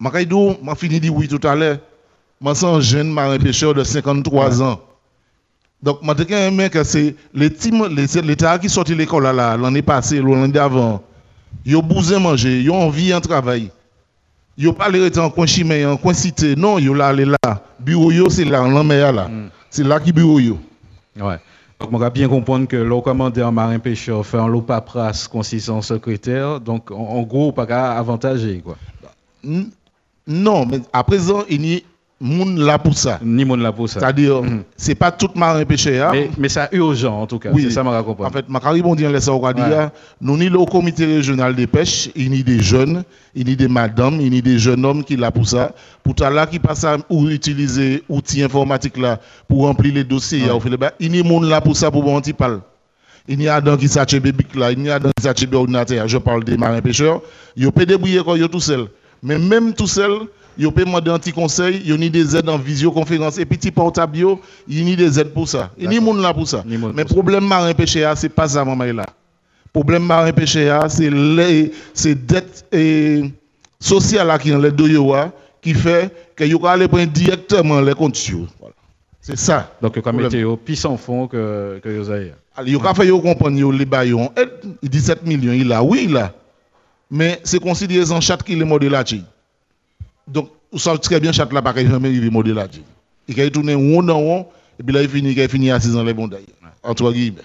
Je vais fini de dire oui tout à l'heure. Je suis un jeune marin pêcheur de 53 ans. Donc, je dis que c'est les l'État qui sorti de l'école l'année passée, l'année d'avant, ils ont besoin de manger, ils ont envie de travailler. Ils n'ont pas les en coin chimé, en coin cité. Non, ils ont là, là. Bureau, c'est là, en là. Mm. C'est là qui bureau. Ouais. Donc, on va bien comprendre que le commandeur marin pêcheur fait un lot paperasse consistant secrétaire. Donc, en, gros, pas avantagé, quoi. Non, mais à présent, il y a moun là pour ça. Ni moun là pour ça. C'est-à-dire, mm -hmm. c'est pas tout marin pêché. Hein? Mais, mais c'est urgent en tout cas. Oui. C'est ça, m'a compris. En fait, ma caribon dit laisse au dire, nous ni le comité régional des pêches, il y a des jeunes, il y a des madames, il y a des jeunes hommes qui là pour ça. Pour ta là qui passe à ou utiliser outils informatiques là pour remplir les dossiers. Ouais. Il y a moun là pour ça pour bon parle. Il y a dans qui s'achète bic là, il y a dans qui s'achète ordinateur. Je parle des marins pêcheurs. Ils peuvent débrouiller quand ils tout seul. Mais même tout seul, Yo peut demander un petit conseil, yo ni des aides en visioconférence et petit portable yo, il ni des aides pour ça. Il ni monde là pour ça. Mais problème marin pêché c'est pas ça maman là. Problème marin pêché c'est les c'est dette et sociale là qui dans les deux qui fait que yo aller prendre directement les comptes voilà. C'est ça. Donc comme météo puis sans fond que que yo avez. Alors yo ka fait comprendre les baillons 17 millions il a oui là. Mais c'est considéré en chat qui les modèles là donc, vous savez très bien, chat là, pas jamais il est modèle Il a tourné rond dans rond, et puis là, il finit, il finit à 6 ans les bons Entre guillemets.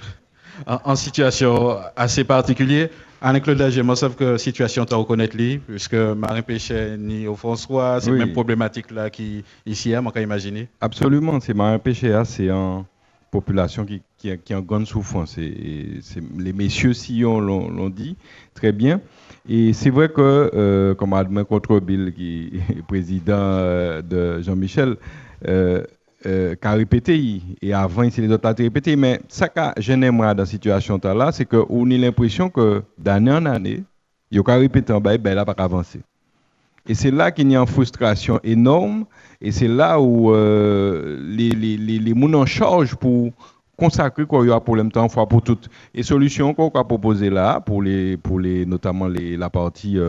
En, situation assez particulière, Anne-Claude Lager, moi, je que la situation tu reconnaître lui, puisque Marin Péché ni au François, c'est même problématique là qui ici, on peut imaginer. Absolument, c'est Marin Péché, c'est une population qui, qui, qui est en grande souffrance. Et, les messieurs Sillon l'ont dit très bien. Et c'est vrai que, euh, comme Admin Contre-Bill, qui est président euh, de Jean-Michel, euh, euh, qu'a répété et avant c'est les autres qui répété mais ça que j'aime moi dans cette situation là c'est que on a l'impression que d'année en année il y a répété en bas ben là pas avancer et c'est là qu'il y a une frustration énorme et c'est là où les les les, les charge pour consacrer y a problème temps fois pour toutes et solutions qu'on a proposées là pour les pour les notamment les la partie euh,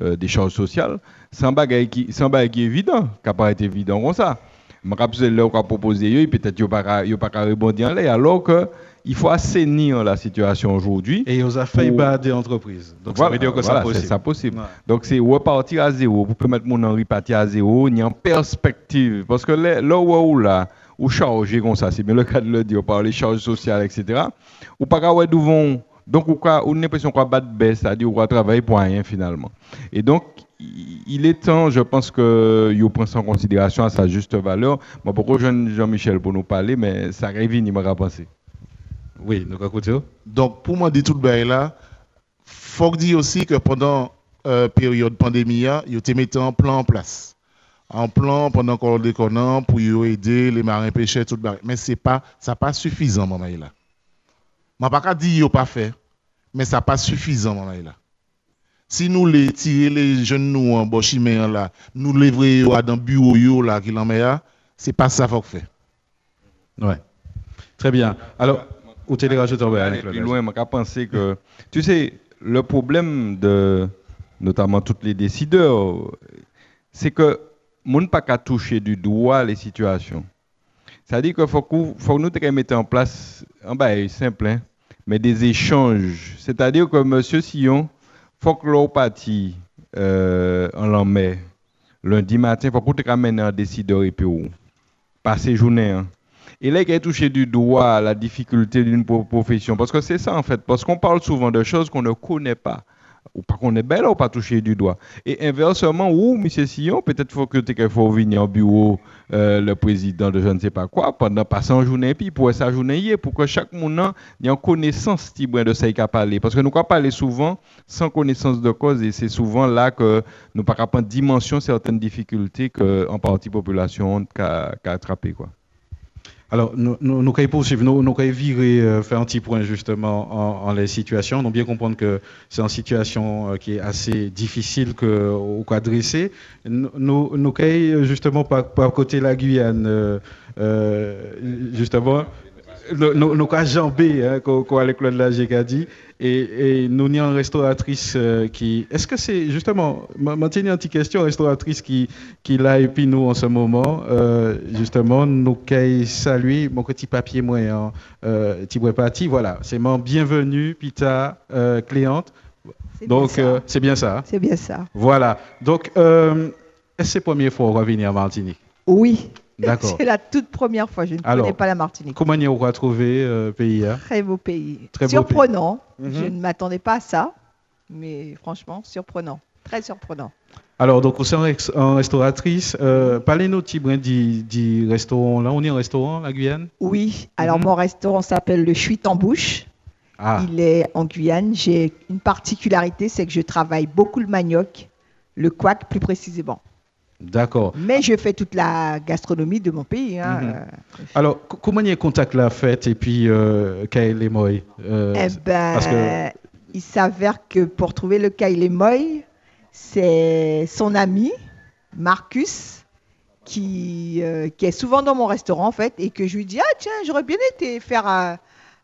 euh, des charges sociales un bagage qui est évident qui pas été évident comme ça je rappelle là qu'on a proposé peut-être qu'il pas il pas rebondir là alors que il faut assainir la situation aujourd'hui. Et ont fait pour... des entreprises. Donc ça veut dire que voilà, c'est ça possible. Donc c'est repartir à zéro, pour permettre mon repartir à zéro, a une perspective. Parce que là où là, ou charger comme ça, c'est bien le cas de le dire, par les charges sociales, etc. Ou pas qu'à devant. Donc, on a une impression qu'on va baisse, c'est-à-dire qu'on va travailler pour rien finalement. Et donc, il est temps, je pense que vous prenez ça en considération à sa juste valeur. Moi, pourquoi Jean-Michel pour nous parler, mais ça arrive, il m'a pensé. Oui, donc à côté. Donc, pour moi, dire tout le là, faut dire aussi que pendant la euh, période pandémie, il a mis un plan en place en plan pendant qu'on déconne pour aider les marins pêcheurs tout le mais c'est pas ça pas suffisant maman là m'a pas dire yo pas fait mais ça pas suffisant maman là si nous les tirer les jeunes nous en bochimé là nous livrer dans bureau yo là qui l'en ce c'est pas ça faut faire. Ouais. Très bien. Alors au télérajoteur plus loin m'a penser que tu sais le problème de notamment tous les décideurs c'est que ne pas qu'à toucher du doigt les situations. C'est-à-dire qu'il faut, faut nous mettre en place, en bas, simple, hein, mais des échanges. C'est-à-dire que M. Sillon, faut que l'on euh, en l'emmène lundi matin, faut que ramène un décideur et puis passer journée. Hein. Et là, il a touché du doigt la difficulté d'une profession. Parce que c'est ça, en fait. Parce qu'on parle souvent de choses qu'on ne connaît pas ou pas qu'on est belle ou pas toucher du doigt. Et inversement, ou M. Sillon, peut-être faut que tu faut venir au bureau euh, le président de je ne sais pas quoi pendant passant journée puis pour sa journée pour que chaque monde ait une connaissance de ce qu'il a parlé parce que nous parler souvent sans connaissance de cause et c'est souvent là que nous pas prendre dimension certaines difficultés que en partie population a, a quoi. Alors, nous, nous, nous poursuivre, nous, nous virer, euh, faire un petit point justement en, les situations. Nous bien comprendre que c'est une situation euh, qui est assez difficile que, au. Nous, nous, justement par, par côté la Guyane, euh, justement, nous, nous, jambé, hein, quoi, avec Claude Lager a dit, et, et, nous avons une restauratrice euh, qui. Est-ce que c'est justement, maintenant une petite question, restauratrice qui, qui l'a et puis nous en ce moment, euh, justement, nous avons salué mon petit papier moyen, euh, petit parti, voilà, c'est mon bienvenue, Pita, euh, cliente. Donc, c'est bien ça. C'est bien ça. Voilà. Donc, est-ce que c'est la première fois qu'on va venir à Martinique? Oui. C'est la toute première fois. Je ne connais pas la Martinique. Comment on a trouvé le pays hein? Très beau pays. Très surprenant. Beau pays. Je mhm. ne m'attendais pas à ça. Mais franchement, surprenant. Très surprenant. Alors, donc, vous êtes en restauratrice. Euh, Parlez-nous du, du restaurant. Là, on est en restaurant, la Guyane? Oui. Alors, mhm. mon restaurant s'appelle le Chuit en Bouche. Ah. Il est en Guyane. J'ai une particularité, c'est que je travaille beaucoup le manioc, le couac plus précisément. D'accord. Mais je fais toute la gastronomie de mon pays. Hein. Mhm. Euh, Alors, comment y contact la fête et puis euh, Moy euh, Eh ben, il s'avère que pour trouver le Kaile Moy, c'est son ami, Marcus, qui, euh, qui est souvent dans mon restaurant en fait, et que je lui dis Ah, tiens, j'aurais bien été faire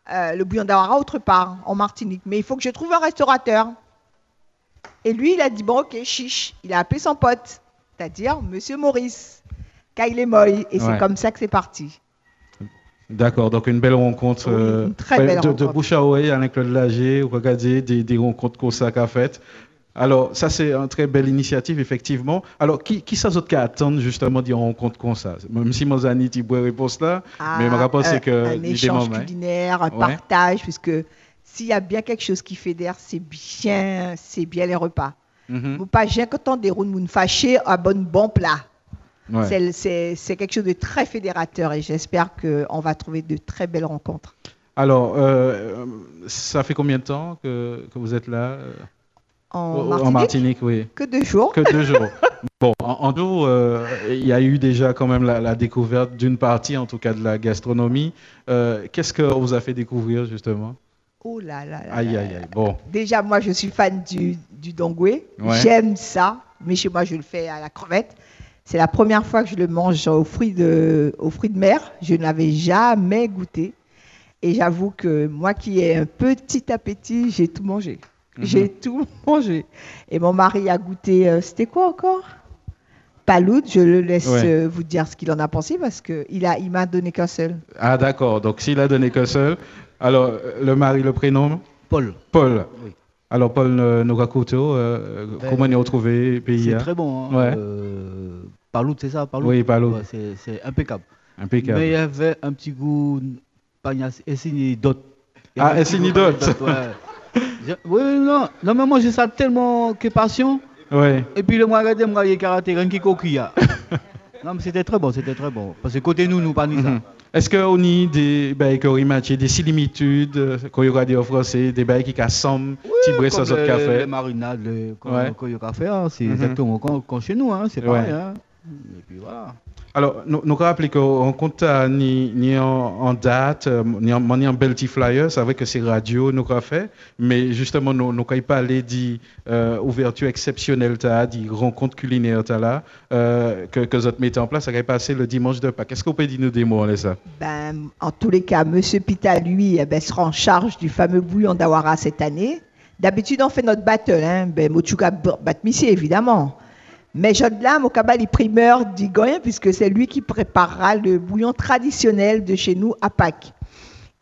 le bouillon d'Awara autre part, en Martinique, mais il faut que je trouve un restaurateur. Et lui, il a dit Bon, ok, chiche. Il a appelé son pote c'est-à-dire Monsieur Maurice Kyle Moy. Et c'est comme ça que c'est parti. D'accord, donc une belle rencontre euh, très belle de, rencontre. de bouche à oreille avec Claude Lager, regardez des, des rencontres comme ça qu'a fait. Alors, ça, c'est une très belle initiative, effectivement. Alors, qui, qui ça qui attend justement des rencontres comme ça? Même si Mozani, tu bois réponse là, ah, mais ma réponse, c'est que. Un échange culinaire, un partage, puisque s'il y a bien quelque chose qui fédère, c'est bien, c'est bien les repas. Mm -hmm. Pas j'ai quand on déroule une fâché à bon bon plat. C'est quelque chose de très fédérateur et j'espère qu'on va trouver de très belles rencontres. Alors, euh, ça fait combien de temps que, que vous êtes là en, Martinique, oui. Que deux jours. Que deux jours. bon, en, tout, euh, il y a eu déjà quand même la, découverte d'une partie, en tout cas, de la gastronomie. Euh, qu'est-ce que vous a fait découvrir, justement? Oh là là là. Aïe, aïe, aïe. Bon. Déjà, moi, je suis fan du, du dongoué. J'aime ça, mais chez moi, je le fais à la crevette. C'est la première fois que je le mange aux fruits de, aux fruits de mer. Je n'avais jamais goûté. Et j'avoue que moi qui ai un petit appétit, j'ai tout mangé. Mhm. J'ai tout mangé. Et mon mari a goûté, euh, c'était quoi encore? Paloud, je le laisse euh, vous dire ce qu'il en a pensé parce qu'il il m'a donné qu'un seul. Ah d'accord, donc s'il a donné qu'un seul, alors euh, le mari, le prénom Paul. Paul. Alors Paul Nogakoto, ben, comment on a retrouvé pays C'est très bon. Hein. Paloud, c'est ça Paloud Oui, Paloud. c'est impeccable. Impeccable. Mais il y avait un petit goût, d'autres. Ah, d'autres oui, non, non, mais moi j'ai ça tellement que passion. Et puis le mois regardé, moi j'ai karaté, rien qui coquille. non, mais c'était très bon, c'était très bon. Parce que côté nous, nous pas ça. Mhm. Est-ce qu'on a des ben, des similitudes euh, quand il y a des français, des bails qui ressemblent, oui, comme sur le café Les marinades, qu'on y a café, c'est mhm. exactement comme, chez nous, hein, c'est pareil. Hein. Et puis voilà. Alors, nous, nous rappelons qu'on compte ni, ni en, date, euh, ni en, ni en Belty Flyer, c'est vrai que c'est radio, nous avons fait, mais justement, nous n'avons pas parlé d'ouverture exceptionnelle, des rencontres culinaires là, euh, que, que vous mettez en place, ça va passer le dimanche de Pâques. Qu'est-ce qu'on peut dire nous des mots, ça ben, En tous les cas, M. Pita, lui, eh ben, sera en charge du fameux bouillon d'Awara cette année. D'habitude, on fait notre battle, hein, ben, Mochuka Batmissi, évidemment. Mais au cabal primeur d'Igoyen, puisque c'est lui qui préparera le bouillon traditionnel de chez nous à Pâques.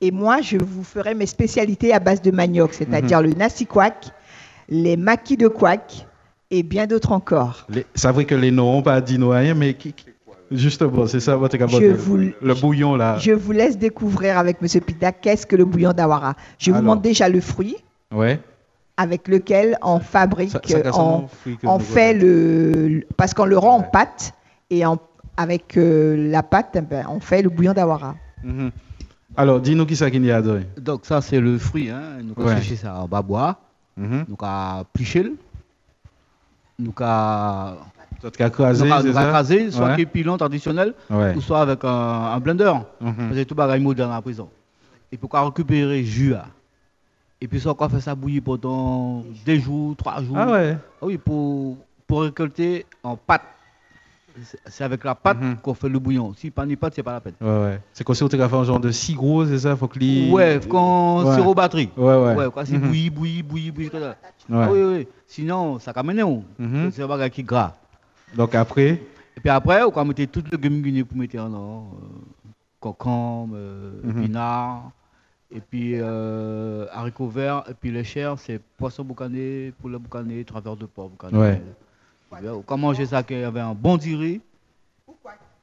Et moi, je vous ferai mes spécialités à base de manioc, c'est-à-dire mhm. le nasi quack, les maquis de quack et bien d'autres encore. C'est vrai que les noms pas dit rien, mais justement, c'est ça votre le bouillon là. Je vous laisse découvrir avec M. Pita qu'est-ce que le bouillon d'Awara. Je vous montre déjà le fruit. Ouais avec lequel on fabrique, on, fait le, parce qu'on le rend en pâte et avec euh, la pâte, eh ben, on fait le bouillon d'awara. Mhm. Alors, dis-nous qui ça qu'il y a Donc ça c'est le fruit, hein. nous avons ouais. ça en bas bois, mm nous avons pliché, nous avons crasé, soit qui pilon traditionnel, ou soit avec un, blender, mm c'est tout bagaille moderne à la prison. Et pour récupérer le jus. Et puis ça, on fait ça bouillir pendant deux jours, trois jours. Ah ouais ah Oui, pour, pour récolter en pâte. C'est avec la pâte mhm. qu'on fait le bouillon. Si pas ni pâte, c'est pas la peine. Ouais, ouais. C'est comme si on fait un genre de si gros, c'est ça? Faut que les... Ouais, quand ouais. sirop batterie. Ouais, ouais. Ouais, quand c'est mm bouilli, bouilli, bouilli, bouilli, comme ça. Ouais. oui, oui. Sinon, ça camène mm C'est un bagage qui est gras. Donc après? Et puis après, on va mettre tout le guémiguiné pour mettre en or. Euh, concombre, euh, épinards. Et puis euh, haricots verts, et puis les chairs, c'est poisson boucané, poulet boucané, travers de porc boucané. Ouais. Quand manger ça, qu'il y avait un bon diri.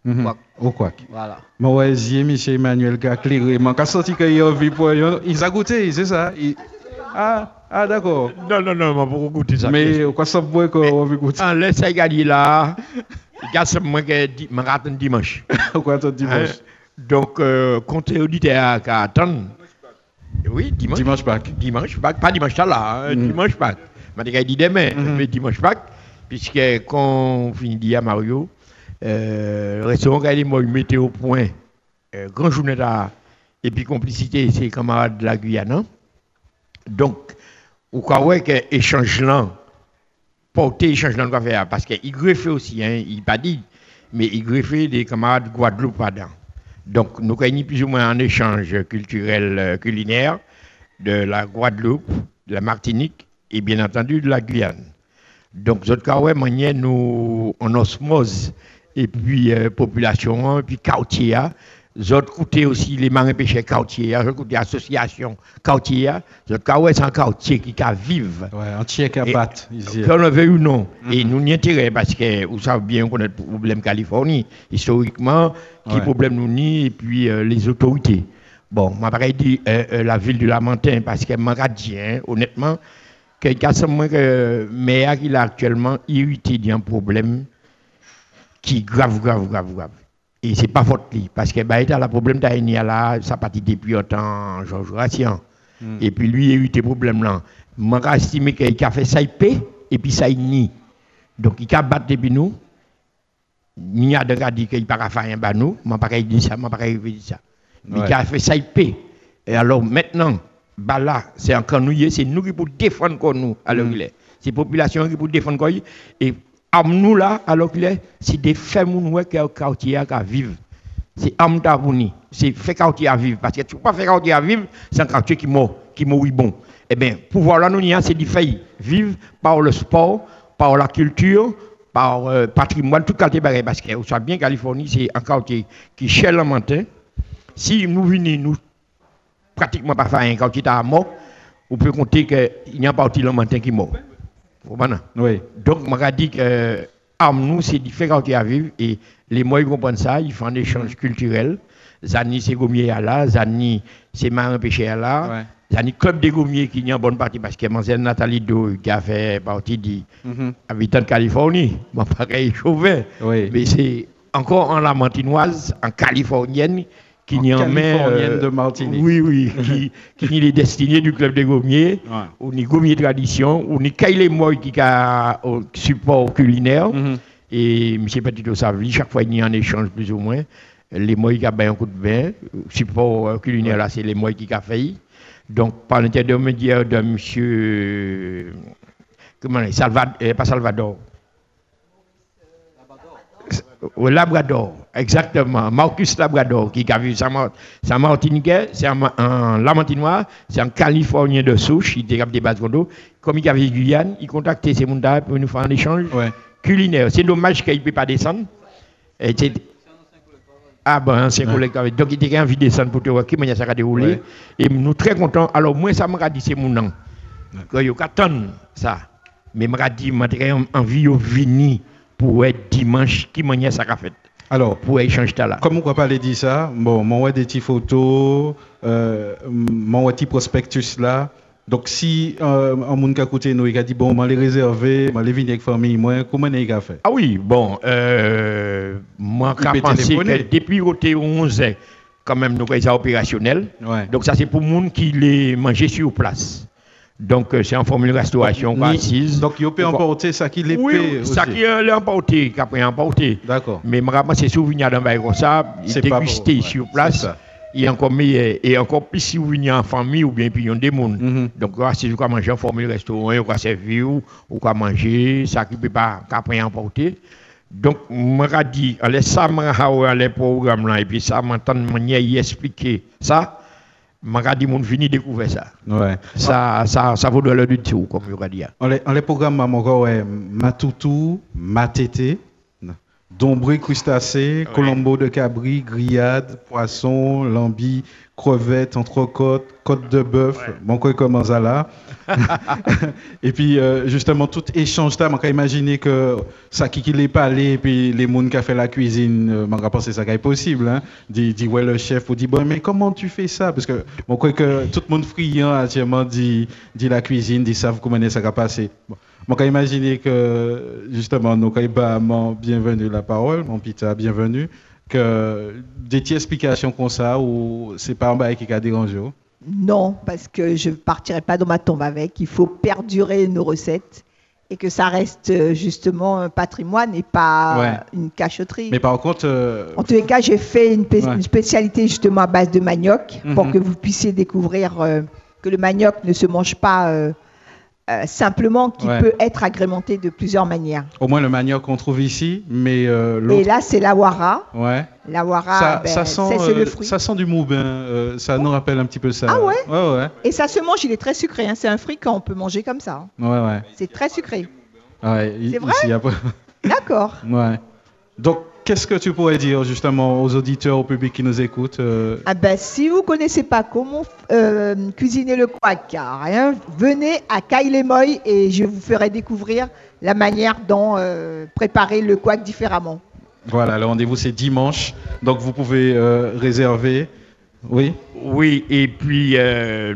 Mhm. Au quoi Voilà. Moi, ouais, j'ai Michel Emmanuel qui a clairé. Moi, quand sorti qu'il a vu pour il a goûté, c'est ça Ah, ah d'accord. Non, non, non, moi, pour goûter ça. Mais quoi ça peut qu'on a vu goûter? En laisse gagner là. Il y a moi qui me un dimanche. Quoi, ton dimanche? Hein? Donc, euh, comptez auditeur qui attend. Oui, dimanche. Dimanche Pâques. Dimanche Pâques, pas dimanche là, hein, mm. dimanche Pâques. Je dit demain, mm-hmm. mais dimanche Pâques, puisque quand on finit à Mario, euh, le restaurant moi mettait au point euh, grand journée là, et puis complicité, c'est camarades de la Guyane. Hein. Donc, au cas où que échange là, porter échange là, parce qu'il greffait aussi, hein, il pas dit, mais il greffait des camarades de Guadeloupe là-dedans. Donc, nous avons plus ou moins un échange culturel euh, culinaire de la Guadeloupe, de la Martinique et bien entendu de la Guyane. Donc, nous avons nous en osmose et puis euh, population, et puis quartier, autres côté aussi les marins pêcheurs quartier, autres côté association quartier, autres cas c'est un quartier qui a vivre. Ouais, entier qui a battre ici. Qu'on le veut ou non. Mm-hmm. Et nous n'y intérêt parce que vous savez bien qu'on a le problème Californie historiquement, qui problème nous ni et puis euh, les autorités. Bon, m'a pas dit euh, euh, la ville de Lamentin parce que m'a dit honnêtement que que maire qui a actuellement irrité d'un problème qui grave grave grave grave. Et c'est pas faute lui, parce que bah, le problème d'Aïnia là, ça partit depuis autant Georges Ratien. Hmm. Et puis lui, il a eu des problèmes là. Je estimé qu'il a fait ça et puis ça ni. Donc il a battu depuis nous. Il a dit qu'il n'a pas fait un nous, ne pas dire ça, ne pas dire ça. Il a fait ça et alors maintenant, bah là, c'est encore nous, c'est nous qui pour défendre nous alors mm. qu'il est. C'est la population qui pour défendre et nous là alors est, c'est des femmes qui ont quartier à vivre. C'est âme c'est faire quartier à vivre parce que tu peux pas faire quartier à vivre, c'est un quartier qui mort, qui mourit bon. Eh bien, pouvoir là nous c'est de faire vivre par le sport, par la culture, par le euh, patrimoine, tout quartier parce que vous savez bien Californie, c'est un quartier qui cher matin. Si nous venons nous pratiquement pas faire un quartier à mort, on peut compter qu'il y a un parti le matin qui mort. Oui. Donc, je dit que nous, c'est différent qui à vivre et les moyens comprennent ça, ils font un échange culturel. Zani, c'est Gomier là, Zani, c'est Marin Péché là. Ouais. Zani, Club des Gomiers qui est en bonne partie parce que c'est Nathalie Do qui a fait partie des mm habitants de Californie. Moi, pareil, chauvet. Oui. Mais c'est encore en la Martinoise, en californienne, qui n'y en met. Euh, de Martinique. Oui, oui, qui, qui est les destinés du club des Gommiers, ou ni Gommiers Tradition, ou ni Kaile Moy qui a au support culinaire. Mhm. Et M. Petito Savli, chaque fois il y a un échange plus ou moins. Les Moy qui a un coup de bain, support euh, culinaire là, c'est les Moy qui a fait. Donc, par l'intermédiaire de M. Comment Salvador, euh, pas Salvador, au Labrador, exactement. Marcus Labrador, qui a vu sa, sa Martiniquais, c'est un, un Lamantinois, c'est un Californien de souche, il était des bases Comme il a vu Guyane, il contactait ces gens pour nous faire un échange culinaire. C'est dommage qu'il ne peut pas descendre. Et ah ben, c'est collègue. Donc, il était envie de descendre pour te voir comment ça a déroulé. Et nous très contents. Alors, moi, ça m'a dit, c'est mon nom. Que je ça. Mais m'a dit, j'ai envie de venir pour être dimanche, qui m'a ça a fait. Alors, pour échanger là. Comme on peut pas dire ça, bon, moi des petites photos, euh, mon petit prospectus là. Donc si euh, un monde qui a côté nous, il a dit bon, moi les réserver, moi les venir avec famille, moi comment il a fait? Ah oui, bon, euh, moi j'ai pensé que depuis côté 11 quand même nous avons opérationnel. Ouais. Donc ça c'est pour monde qui les manger sur place. Donc, euh, c'est en formule restauration donc, assise. Donc, il peut emporter ça qui l'est Oui, ça qui l'a emporté, qui a emporté. D'accord. Mais je c'est souvenir d'un bail comme ça, il dégusté sur place. Il est encore meilleur. Et encore plus si vous venez en famille ou bien puis y a des gens. Mm Donc, si vous manger en formule restaurant, vous pouvez servir, ou pouvez manger, ça qui ne peut pas qu'après emporter. Donc, je dit, allez, ça m'a les programmes là, et puis ça m'entend manière expliquer ça dit mon fini découvrir ça. Ouais. Ça, ça, ça vaut de l'heure du tout, comme je dit. On les, on les programmes, ouais, Matoutou, Matété, Dombré crustacé, Colombo de cabri, grillade, poisson, lambi, crevettes, entrecôte, côte de bœuf, mon quoi commence là. et puis euh, justement tout échange là, on imaginer que ça qui pas allé et puis les gens qui ont fait la cuisine, on penser ça est possible hein. Dit dit ouais le chef ou dit bon mais comment tu fais ça? Parce que mon crois que tout le monde friand actuellement dit dit la cuisine, dit savent comment ça va passer. Bon. Moi, imaginer que, justement, nous, avons bienvenue la parole, mon pita, bienvenue que des explications comme ça ou c'est pas un bail qui a dérangé Non, parce que je ne partirai pas dans ma tombe avec. Il faut perdurer nos recettes et que ça reste euh, justement un patrimoine et pas une cachotterie. Mais par contre... Euh, en tous les cas, j'ai fait une, spécialité justement à base de manioc pour mhm. que vous puissiez découvrir euh, que le manioc ne se mange pas euh, simplement qui peut être agrémenté de plusieurs manières. Au moins le manioc qu'on trouve ici, mais euh, Et là, c'est la wara. Ouais. La wara, ça, ben, sent, c'est le euh, fruit. Ça sent du moubin, ça nous rappelle un petit peu ça. Ah ouais, ouais, ouais. Et ça se mange, il est très sucré. Hein. C'est un fruit qu'on peut manger comme ça. Ouais, ouais. C'est très sucré. Ouais, c'est vrai D'accord. Ouais. Donc, Qu'est-ce que tu pourrais dire justement aux auditeurs, au public qui nous écoute euh? ah ben, Si vous ne connaissez pas comment euh, cuisiner le quack, rien, venez à Kailemoy et je vous ferai découvrir la manière dont euh, préparer le quack différemment. Voilà, le rendez-vous c'est dimanche, donc vous pouvez réserver. Oui? Oui, et puis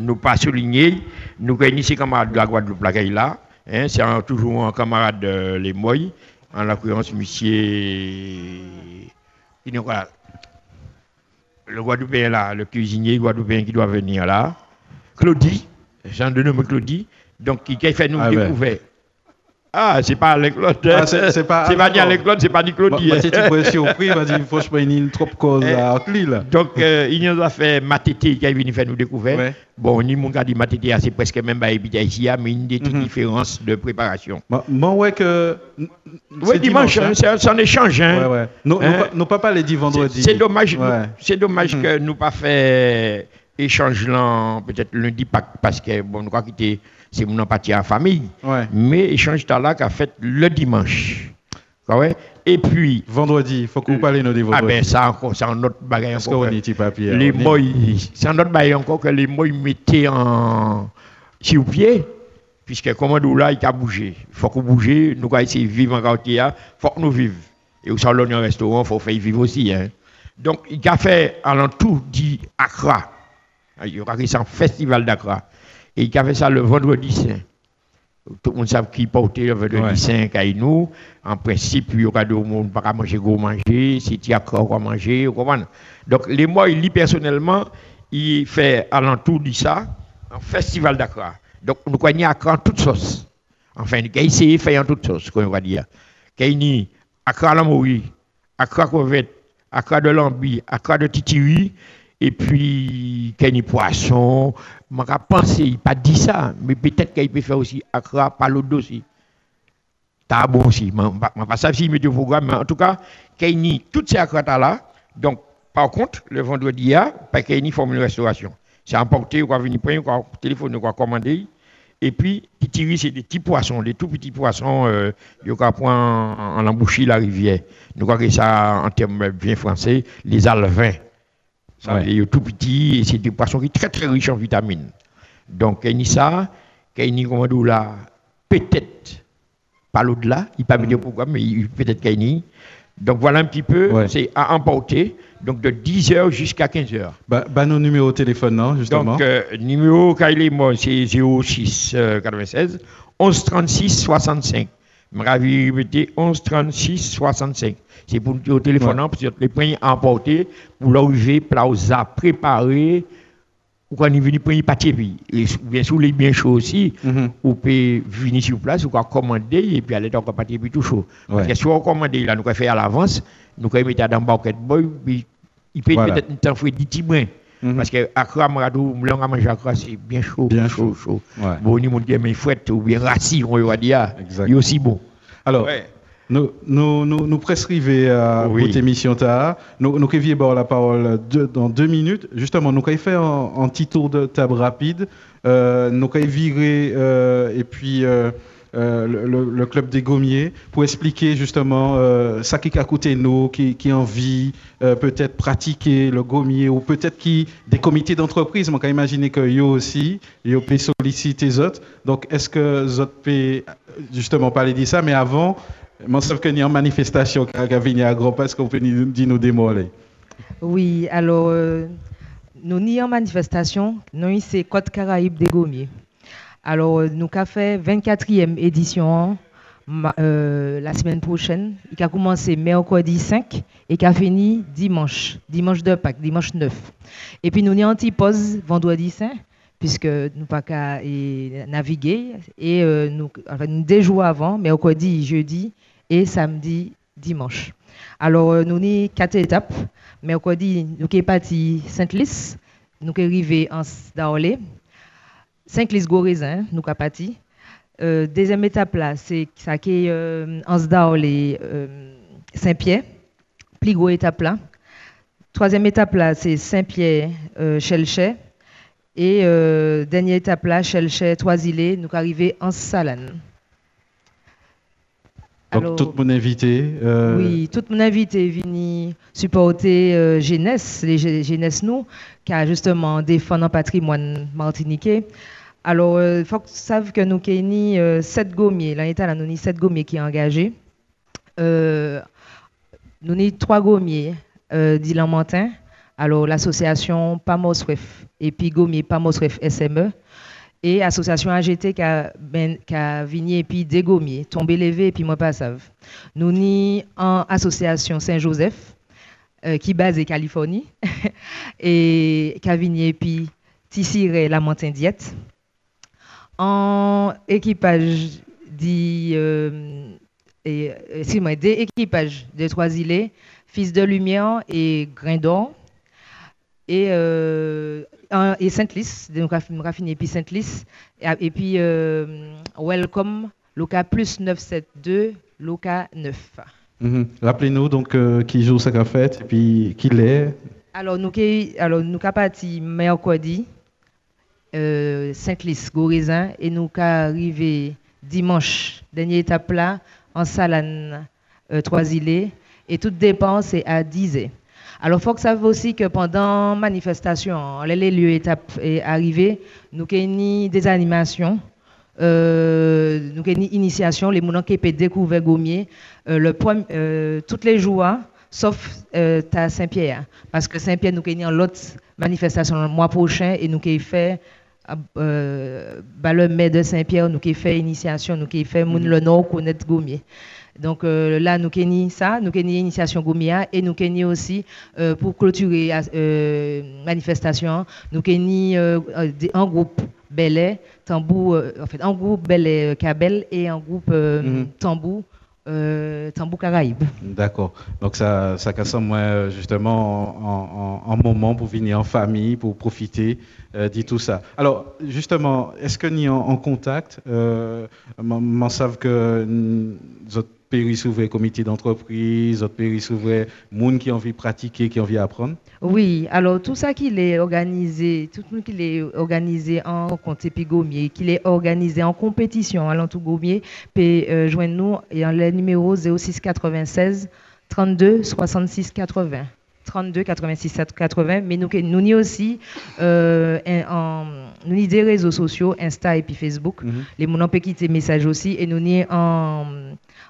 nous pas souligner, nous connaissons camarades de la Guadeloupe, la là, hein, c'est toujours un camarade de Les Moy en l'occurrence, monsieur. Le Guadeloupéen là, le cuisinier Guadeloupéen qui doit venir là, Claudie, de nom Claudie, Donc, qui a fait nous ah découvrir. Ah, c'est pas avec Claude. Ah, c'est pas, pas ni avec Claude, c'est pas ni Claude. Bah, c'est une surpris, il m'a dit, franchement, il y a une trop cause à Lille. Donc, euh, il nous a fait Matete qui est venu faire nous découvrir. Ouais. Bon, ni mon gars dit Matete, c'est presque même pas ici, mais une des mm -hmm. différences de préparation. Bon, ouais, que. Oui, dimanche, hein, c'est un échange. Hein. Ouais, ouais. Hein? papas les dit vendredi. C'est dommage, c'est dommage mm -hmm. que nous pas fait échange là, peut-être lundi, parce que, bon, nous crois qu'il c'est mon empathie en famille. Mais échange là qu'a fait le dimanche. Ouais. Et puis. Vendredi, il faut qu'on parle de vendredi. Ah ben ça encore, c'est un autre bagage encore. Que papier, les mots, c'est un autre bagage encore que les mots mettaient en sur pied. Puisque comme nous là, il a bougé. Il faut qu'on bouge, nous allons essayer de vivre en quartier, il faut que nous vivions. Et au salon un restaurant, il faut faire vivre aussi. Hein. Donc, il a fait à l'entour dit Accra. Il y aura un festival d'Accra. Et il a fait ça le vendredi saint. Tout le monde sait qui portait le vendredi saint à nous. En principe, il y aura gens qui pas manger, go manger. Si tu as quoi manger, Donc, les mois, il lit personnellement, il fait alentour de ça, un festival d'Accra. Donc, nous connaissons Accra en toutes sauces. Enfin, il a essayé de faire en toutes sauces, qu'on va dire. Il y a Accra la Mourie, Accra Covette, Accra de Lambi, Accra de Titiri, et puis qu'il poisson. Je pensé, il pas dit ça, mais peut-être qu'il peut faire aussi Accra, Palo aussi. C'est bon aussi. Je ne pas ça si il programme, mais en tout cas, qu'il y a toutes ces Accra là. Donc, par contre, le vendredi, il y a pas qu'il y a formule restauration. C'est emporté, on va venir prendre, on va téléphoner, on va commander. Et puis, titiri, c'est des petits poissons, des tout petits poissons, euh, il y a point en embouchure la rivière. Nous croyons que ça, en termes bien français, les alvins. Ça, Il est tout petit et c'est des poissons qui sont très très riches en vitamines. Donc, il y a ça, il y a là, peut-être pas l'au-delà, il pas dire pourquoi, mais peut-être qu'il y a donc voilà un petit peu, c'est à emporter, donc de 10h jusqu'à 15h. Bah, bah, nos numéros de téléphone, non, justement? Donc, euh, numéro moi, c'est 06 96 11 36 65. Je vais répéter 11 36 65. C'est pour le téléphone, ouais. parce que les points emportés pour l'arrivée, plaza préparé, ou quand il vient prendre papier, et bien sûr, les bien chaud aussi, mm -hmm. ou peut venir sur place, ou peut commander, et puis aller dans le papier tout chaud. Parce que si on commande, là, nous pouvons faire à l'avance, nous pouvons mettre dans le banquet boy, puis il peut voilà. peut-être une temps 10 petits. Mm -hmm. Parce que Accra, Maradou, Mlong à manger Accra, c'est bien chaud. Bien chaud, chaud. Ouais. Bon, ni mon mais fouette, ou bien rassis, on va dire, il est aussi bon. Alors, ouais. Nous, nous, nous, nous prescrivons à oui. votre émission. Nous, nous avons la parole de, dans deux minutes. Justement, nous avons fait un, un, petit tour de table rapide. Euh, nous avons viré euh, et puis euh, euh, le, club des gommiers pour expliquer justement euh, ça qui a coûté nous, qui, qui envie euh, peut-être pratiquer le gommier ou peut-être qui des comités d'entreprise. On peut imaginer que yo aussi, yo peut solliciter les. Donc, est-ce que les autres peut justement parler de ça, mais avant, je sais qu'il y a une manifestation qui a à Gros, est-ce qu'on peut nous dire nos démoler Oui, alors, euh, nous n'y en manifestation, nous, c'est Côte Caraïbe des Gommiers. Alors, euh, nous avons fait 24e édition euh, la semaine prochaine. Il a commencé mercredi 5 et qui a fini dimanche, dimanche de Pâques, dimanche 9. Et puis, nous avons une pause vendredi 5 puisque nous pas qu'à naviguer et euh, nous, enfin, nous deux jours avant, mercredi, jeudi, et samedi, dimanche. Alors, nous avons quatre étapes. Mercredi, nous sommes partis Sainte-Lys, nous sommes arrivés en Daolé. Sainte-Lys Gorézin, nous sommes partis. Euh, deuxième étape là, c'est ça qui est euh, euh, Saint-Pierre, plus gros étape là. Troisième étape là, c'est Saint-Pierre euh, Chelchet. Et euh, dernière étape là, Chelchet, Toisilé, nous arrivés en Salane. Donc, Alors, tout mon invité. Euh... Oui, tout mon invité venu supporter euh, Jeunesse, les Jeunesse nous, qui a justement défendu un patrimoine martiniquais. Alors, il euh, faut que saches que nous avons euh, sept gommiers. L'année dernière, nous avons sept gommiers qui sont engagés. Euh, nous avons trois gommiers euh, d'Ilan. Alors, l'association PAMOSREF et puis gommier PAMOSREF SME et association AGT qui a, ben, qui a vigné et puis dégommier, tombé levé et puis moi pas savent. Nous ni en association Saint-Joseph qui base en Californie et qui a vigné et puis tissiré la montagne diète. En équipage dit, euh, et, moi des équipages de trois îlets, Fils de Lumière et Grindon, et, euh, et Sainte-Lys, donc raffiné puis Sainte-Lys, et, puis euh, Welcome, Loca plus 972, Loca 9. Mhm. Rappelez-nous donc euh, qui joue sa fête et puis qui l'est. Alors nous alors nous parti mercredi euh, Saint-Lys Gorizin et nous arrivé dimanche dernière étape là en Salane euh, Trois-Îlets et toute dépense est à 10 alors, il faut que ça sache aussi que pendant manifestation, les lieux étapes est arrivé, nous avons des animations, euh, nous avons initiation, les gens qui peuvent découvrir Gommier, euh, le euh, toutes les jours, sauf euh, à Saint-Pierre. Parce que Saint-Pierre, nous avons l'autre manifestation le mois prochain et nous avons fait euh, bah, le maire de Saint-Pierre, nous avons fait initiation, nous avons fait mm le Nord connaître Gommier. Donc euh, là, nous avons ça, nous avons initiation Gomia et nous avons aussi, euh, pour clôturer la euh, manifestation, nous avons un groupe Belay, tambour, en fait, un groupe Belay Cabel et un groupe mm tambour. Tambour Caraïbe. D'accord. Donc ça, ça casse moi justement en, moment pour venir en famille, pour profiter euh, de tout ça. Alors justement, est-ce que ni en, contact, euh, m'en savent que votre pays s'ouvre comité d'entreprise, votre pays s'ouvre monde qui ont envie de pratiquer, qui ont envie d'apprendre Oui, alors tout ça qui est organisé, tout le monde qui est organisé en compte Gommier, qui est organisé en compétition à l'entour Gommier, peut euh, joindre nous et en le numéro 06 96 32 66 80. 32 86 80 mais nous nous ni aussi euh, en, nous ni des réseaux sociaux Insta et puis Facebook mhm. les gens peuvent quitter message aussi et nous ni en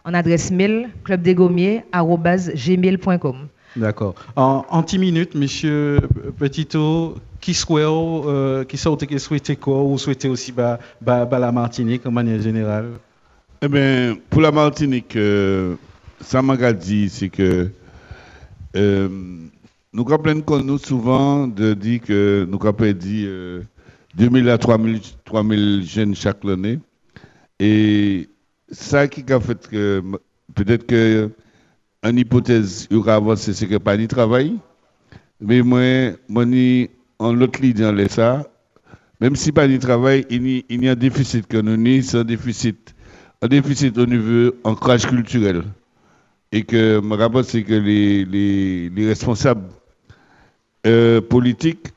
en adresse mail clubdesgommiers.gmail.com. D'accord. En, en 10 minutes, monsieur Petito, qui souhaite, euh, qui souhaite quoi ou souhaitez aussi bah, bah, bah, la Martinique en manière générale? Eh bien, pour la Martinique, euh, ça m'a dit, c'est que euh, nous rappelons nous souvent de dire que nous avons dit 2000 à 3000, 3000 jeunes chaque année. Et ça qui a fait que peut-être que une hypothèse aura avancé, c'est que pas ni travail. Mais moi, moi en l'autre ligne dans ça, même si pas ni travail, il y, a un déficit que nous c'est un déficit, un déficit au niveau ancrage culturel. Et que me rappelle c'est que les, les, les responsables euh, politiques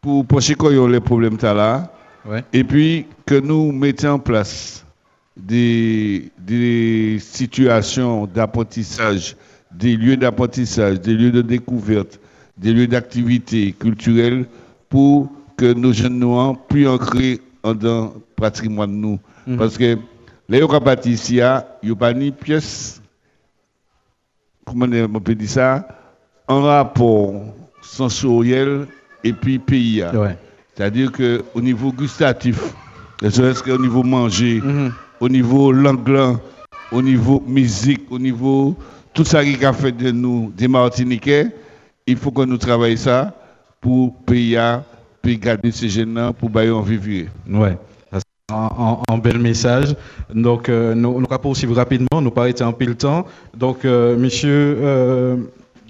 pour pencher quoi les problèmes là, et puis que nous mettions en place des, des situations d'apprentissage, des lieux d'apprentissage, des lieux de découverte, des lieux d'activité culturelle pour que nos jeunes noirs puissent ancrer dans le patrimoine nous. Mhm. Parce que les ici, il n'y a pas ni pièce, comment on peut dire ça, en rapport sensoriel et puis pays. C'est-à-dire qu'au niveau gustatif, est-ce qu'au niveau manger, mhm au niveau langue, au niveau musique, au niveau tout ça qui a fait de nous des Martiniquais, il faut que nous travaillions ça pour payer, pour garder ces jeunes pour bailler en vivre. Ouais. Un, bel message. Donc, euh, nous, nous poursuivre rapidement, nous pas été en pile temps. Donc, euh, monsieur euh,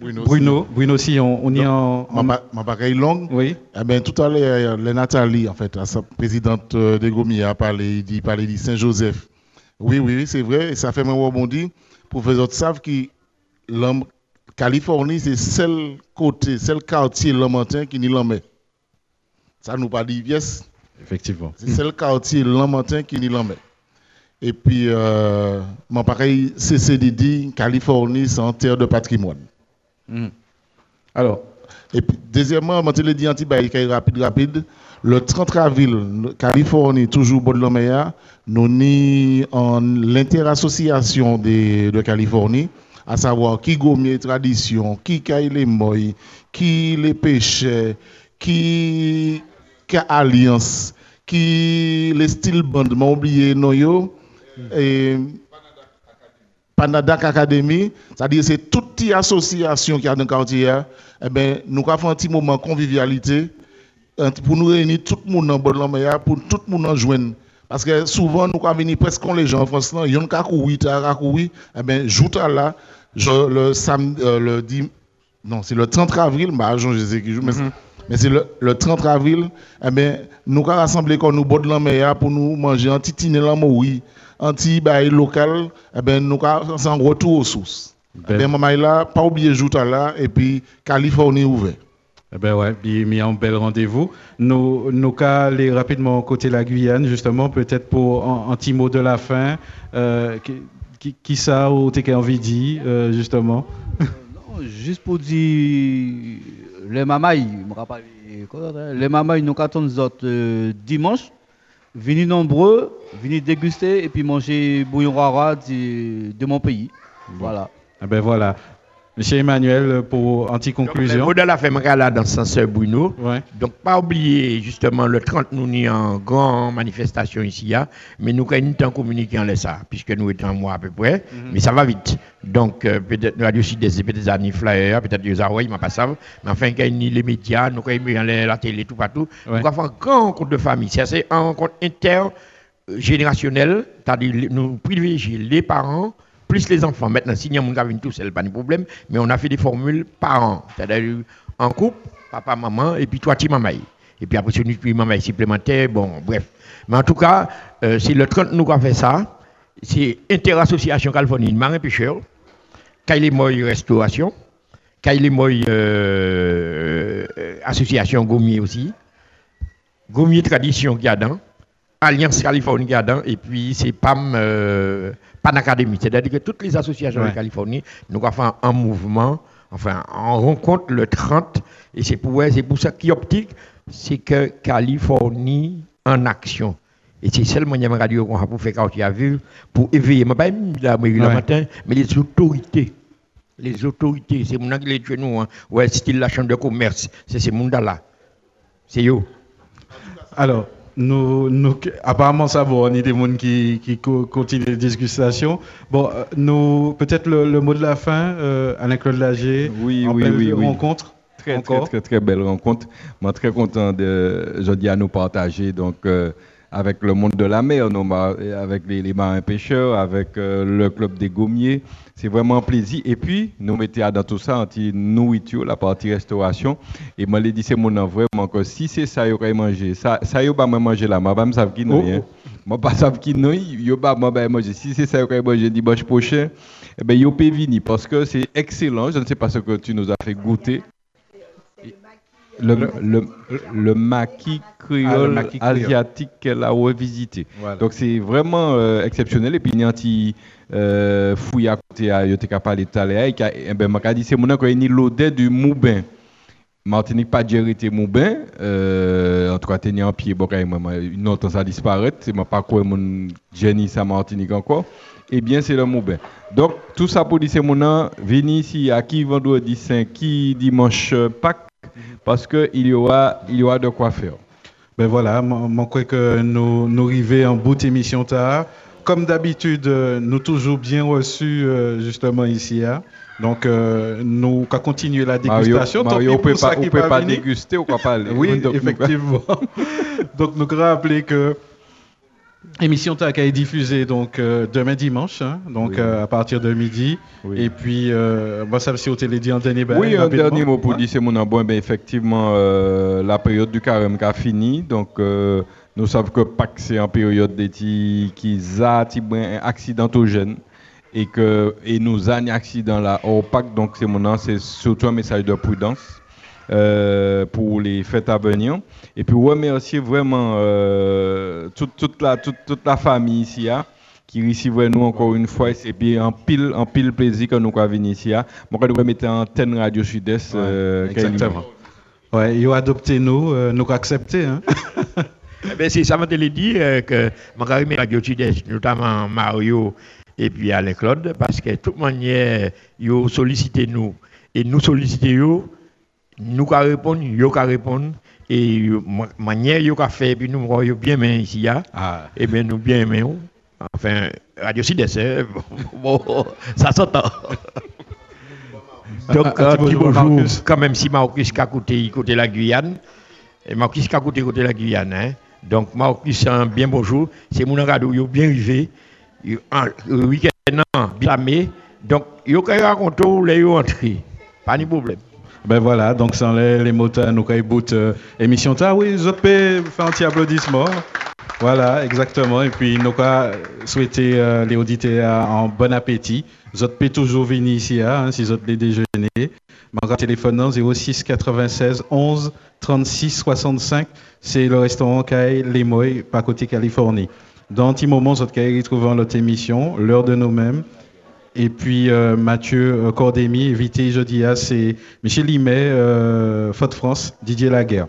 Bruno, Bruno, Bruno, si on, y est en. Ma, ma pareille longue. Oui. Eh bien, tout à l'heure, Nathalie, en fait, sa présidente euh, de Gomi, a parlé, il dit, parlé de Saint-Joseph. Oui, oui, c'est vrai. Et ça fait même rebondir pour que les autres savent que la Californie, c'est le seul côté, seul quartier lamentin qui n'y l'en Ça nous parle d'IVS. Effectivement. C'est le quartier lamentin qui n'y l'en Et puis, euh, mon pareil, CCDD, Californie, c'est en terre de patrimoine. Hmm. Alors. Et puis, deuxièmement, je te dit anti rapide, rapide. Le 30 avril, Californie, toujours de nous ni en l'interassociation de, Californie, à savoir qui gomme tradition, qui caille les moy, qui les qui, qui alliance, qui les style band, m'a oublié, noyo, et Panadak Academy, c'est-à-dire c'est toute association qui a dans le quartier, eh ben, nous avons fait un petit moment de convivialité pour nous réunir tout le monde dans bon pour tout le monde joindre. Parce que souvent, nous, venir presque les gens en France, il y a un eh là, le samedi, euh, le non, c'est le 30 avril, bah, je sais qui joue, mais, mm-hmm. Mais c'est le, le, 30 avril, eh bien, nous avons rassemblé comme nous boire de la pour nous manger un petit tine oui, un petit bail local, eh bien, nous avons un retour aux sources. Eh bien, maman, là, pas oublier jour là, et puis Californie ouvert. Eh ben ouais, mis un bel rendez-vous. Nous, nous aller rapidement côté la Guyane, justement, peut-être pour un, petit mot de la fin. Euh, qui, qui, ça, ou t'es envie de dire, euh, justement juste pour dire, les mamailles, les mamailles, nous attendons euh, dimanche. Venez nombreux, venez déguster et puis manger bouillon rara de, de mon pays. Voilà. Ah ben voilà. Monsieur Emmanuel, pour anti-conclusion. Au-delà la fait là dans sens Bruno. Ouais. Donc, pas oublier, justement, le 30, nous sommes en grande manifestation ici, hein. mais nous avons temps communiqué en ça, puisque nous étions un mois à peu près, mhm. mais ça va vite. Donc, euh, peut-être nous avons aussi des des flyers, peut-être des Hawaii, mais pas ça. Mais enfin, quand il les médias, nous avons la télé, tout partout. Nous avons un grand rencontre de famille. C'est un rencontre intergénérationnel, c'est-à-dire nous privilégions les parents plus les enfants. Maintenant, si nous avons tout, c'est pas de problème, mais on a fait des formules par an. C'est-à-dire en couple, papa, maman, et puis toi, tu maman. Et puis après, si nous maman supplémentaire, bon, bref. Mais en tout cas, euh, c'est le 30 nous avons fait ça. C'est Interassociation Californie, marin pêcheur, Kaili Moy Restauration, Kaili Moy euh, Association Gommier aussi, Gommier Tradition Gadan, Alliance Californie et puis c'est PAM. Euh, Panacadémie. C'est-à-dire que toutes les associations de Californie, nous avons fait un mouvement, enfin, en rencontre le 30, et c'est pour, pour ça qui optique, c'est que Californie en action. Et c'est seulement une radio qu'on a pour faire quand vu, pour éveiller, mais pas le matin, mais les autorités. Les autorités, c'est mon qui les tué nous, hein. ouais, style la chambre de commerce, c'est ces gens-là. C'est eux. Alors, nous, nous, apparemment, ça va, on est des gens qui, qui continuent les discussions. Bon, euh, nous, peut-être le, mot de la fin, euh, Alain-Claude Lager. Oui, oui, oui, oui. Rencontre. Très, très, très, très, belle rencontre. Moi, très content de, je dis à nous partager, donc, euh, avec le monde de la mer, avec les, marins pêcheurs, avec euh, le club des gommiers. C'est vraiment un plaisir. Et puis, nous mettons dans tout ça, anti nourriture, la partie restauration. Et moi, je dit, c'est mon vraiment que si c'est ça, il manger. Ça, ça, pas manger là. Je ne sais pas qui nous. Moi, pas savent qui nous, pas manger. Si c'est ça, il manger dimanche prochain, eh bien, il peut venir parce que c'est excellent. Je ne sais pas ce que tu nous as fait goûter. Le, le, le, maquis créole ah, asiatique qu'elle a revisité. Donc c'est vraiment euh, exceptionnel. Et puis il y a un petit euh, fouille à côté, à yote parlé tout à l'heure, et eh ben dit c'est mon nom a l'odeur du moubin. Martinique pas été moubin, euh, en tout cas tenir en pied, bon, une autre ça disparaît, c'est pas quoi mon génie ça Martinique encore. Eh bien c'est le moubin. Donc tout ça pour dire c'est mon nom, venez ici à qui vendredi 5, qui dimanche Pâques parce qu'il y aura, il y aura de quoi faire. Ben voilà, je crois que nous, nous arrivons en bout d'émission tard. Comme d'habitude, nous toujours bien reçus euh, justement ici. Hein. Donc, euh, nous allons continuer la dégustation. Mario, on ne peut pas, peut pas déguster, ou quoi pas Oui, effectivement. donc, nous allons rappeler que Émission TAC est diffusée donc euh, demain dimanche, hein, donc euh, à partir de midi. Et puis, euh, moi, ça aussi au télé en dernier Oui, un dernier mot pour dire, c'est mon ben, effectivement, la période du carême a fini. Donc, nous savons que Pâques, c'est une période qui a un accidentogène et que et nous avons un accident là au Pâques. Donc, c'est mon c'est surtout un message de prudence. Euh, pour les fêtes à venir. Et puis remercier vraiment euh, toute, toute, la, toute, toute, la famille ici hein, qui recevait nous encore une fois. Et puis en pile, en pile plaisir que nous avons venir ici. Hein. Moi, je mettre en antenne Radio Sud-Est. Euh, exactement. Ouais, ils ont adopté nous, nous avons accepté. Hein. eh ben, c'est ça, je te dire que je Radio Sud-Est, notamment Mario et puis Alain Claude, parce que de toute manière, ils ont sollicité nous. Et nous sollicitons nous qu'à répondre, yo qu'à répondre et manière yo qu'à faire puis nous yo bien mais ici ah. et bien nous bien mais enfin radio sud bon ça s'entend donc un petit bonjour quand même si Marcus qu'a côté côté la Guyane Et Marquis qui a côté côté la Guyane. Hein. Donc Marquis, un bien bonjour. C'est mon cadeau, il bien arrivé. Le week-end, bien Donc, il a raconter où les entrés. Pas de problème. Ben voilà, donc sans les, les mots nous bout euh, émission ta oui, je peux faire un petit applaudissement. Voilà, exactement. Et puis nous avons souhaité euh, les auditeurs un bon appétit. Pouvez toujours venir ici hein, si vous avez déjeuner. Mon téléphone 06 96 11 36 65. C'est le restaurant Kai Lemoy, pas côté Californie. Dans un petit moment, vous allez retrouver notre émission, l'heure de nous-mêmes. Et puis euh, Mathieu euh, Cordémy, invité jeudi, c'est Michel Limet, euh, Faute France, Didier Laguerre.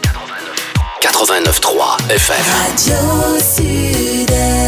89.3 FM. Radio Sud-Est.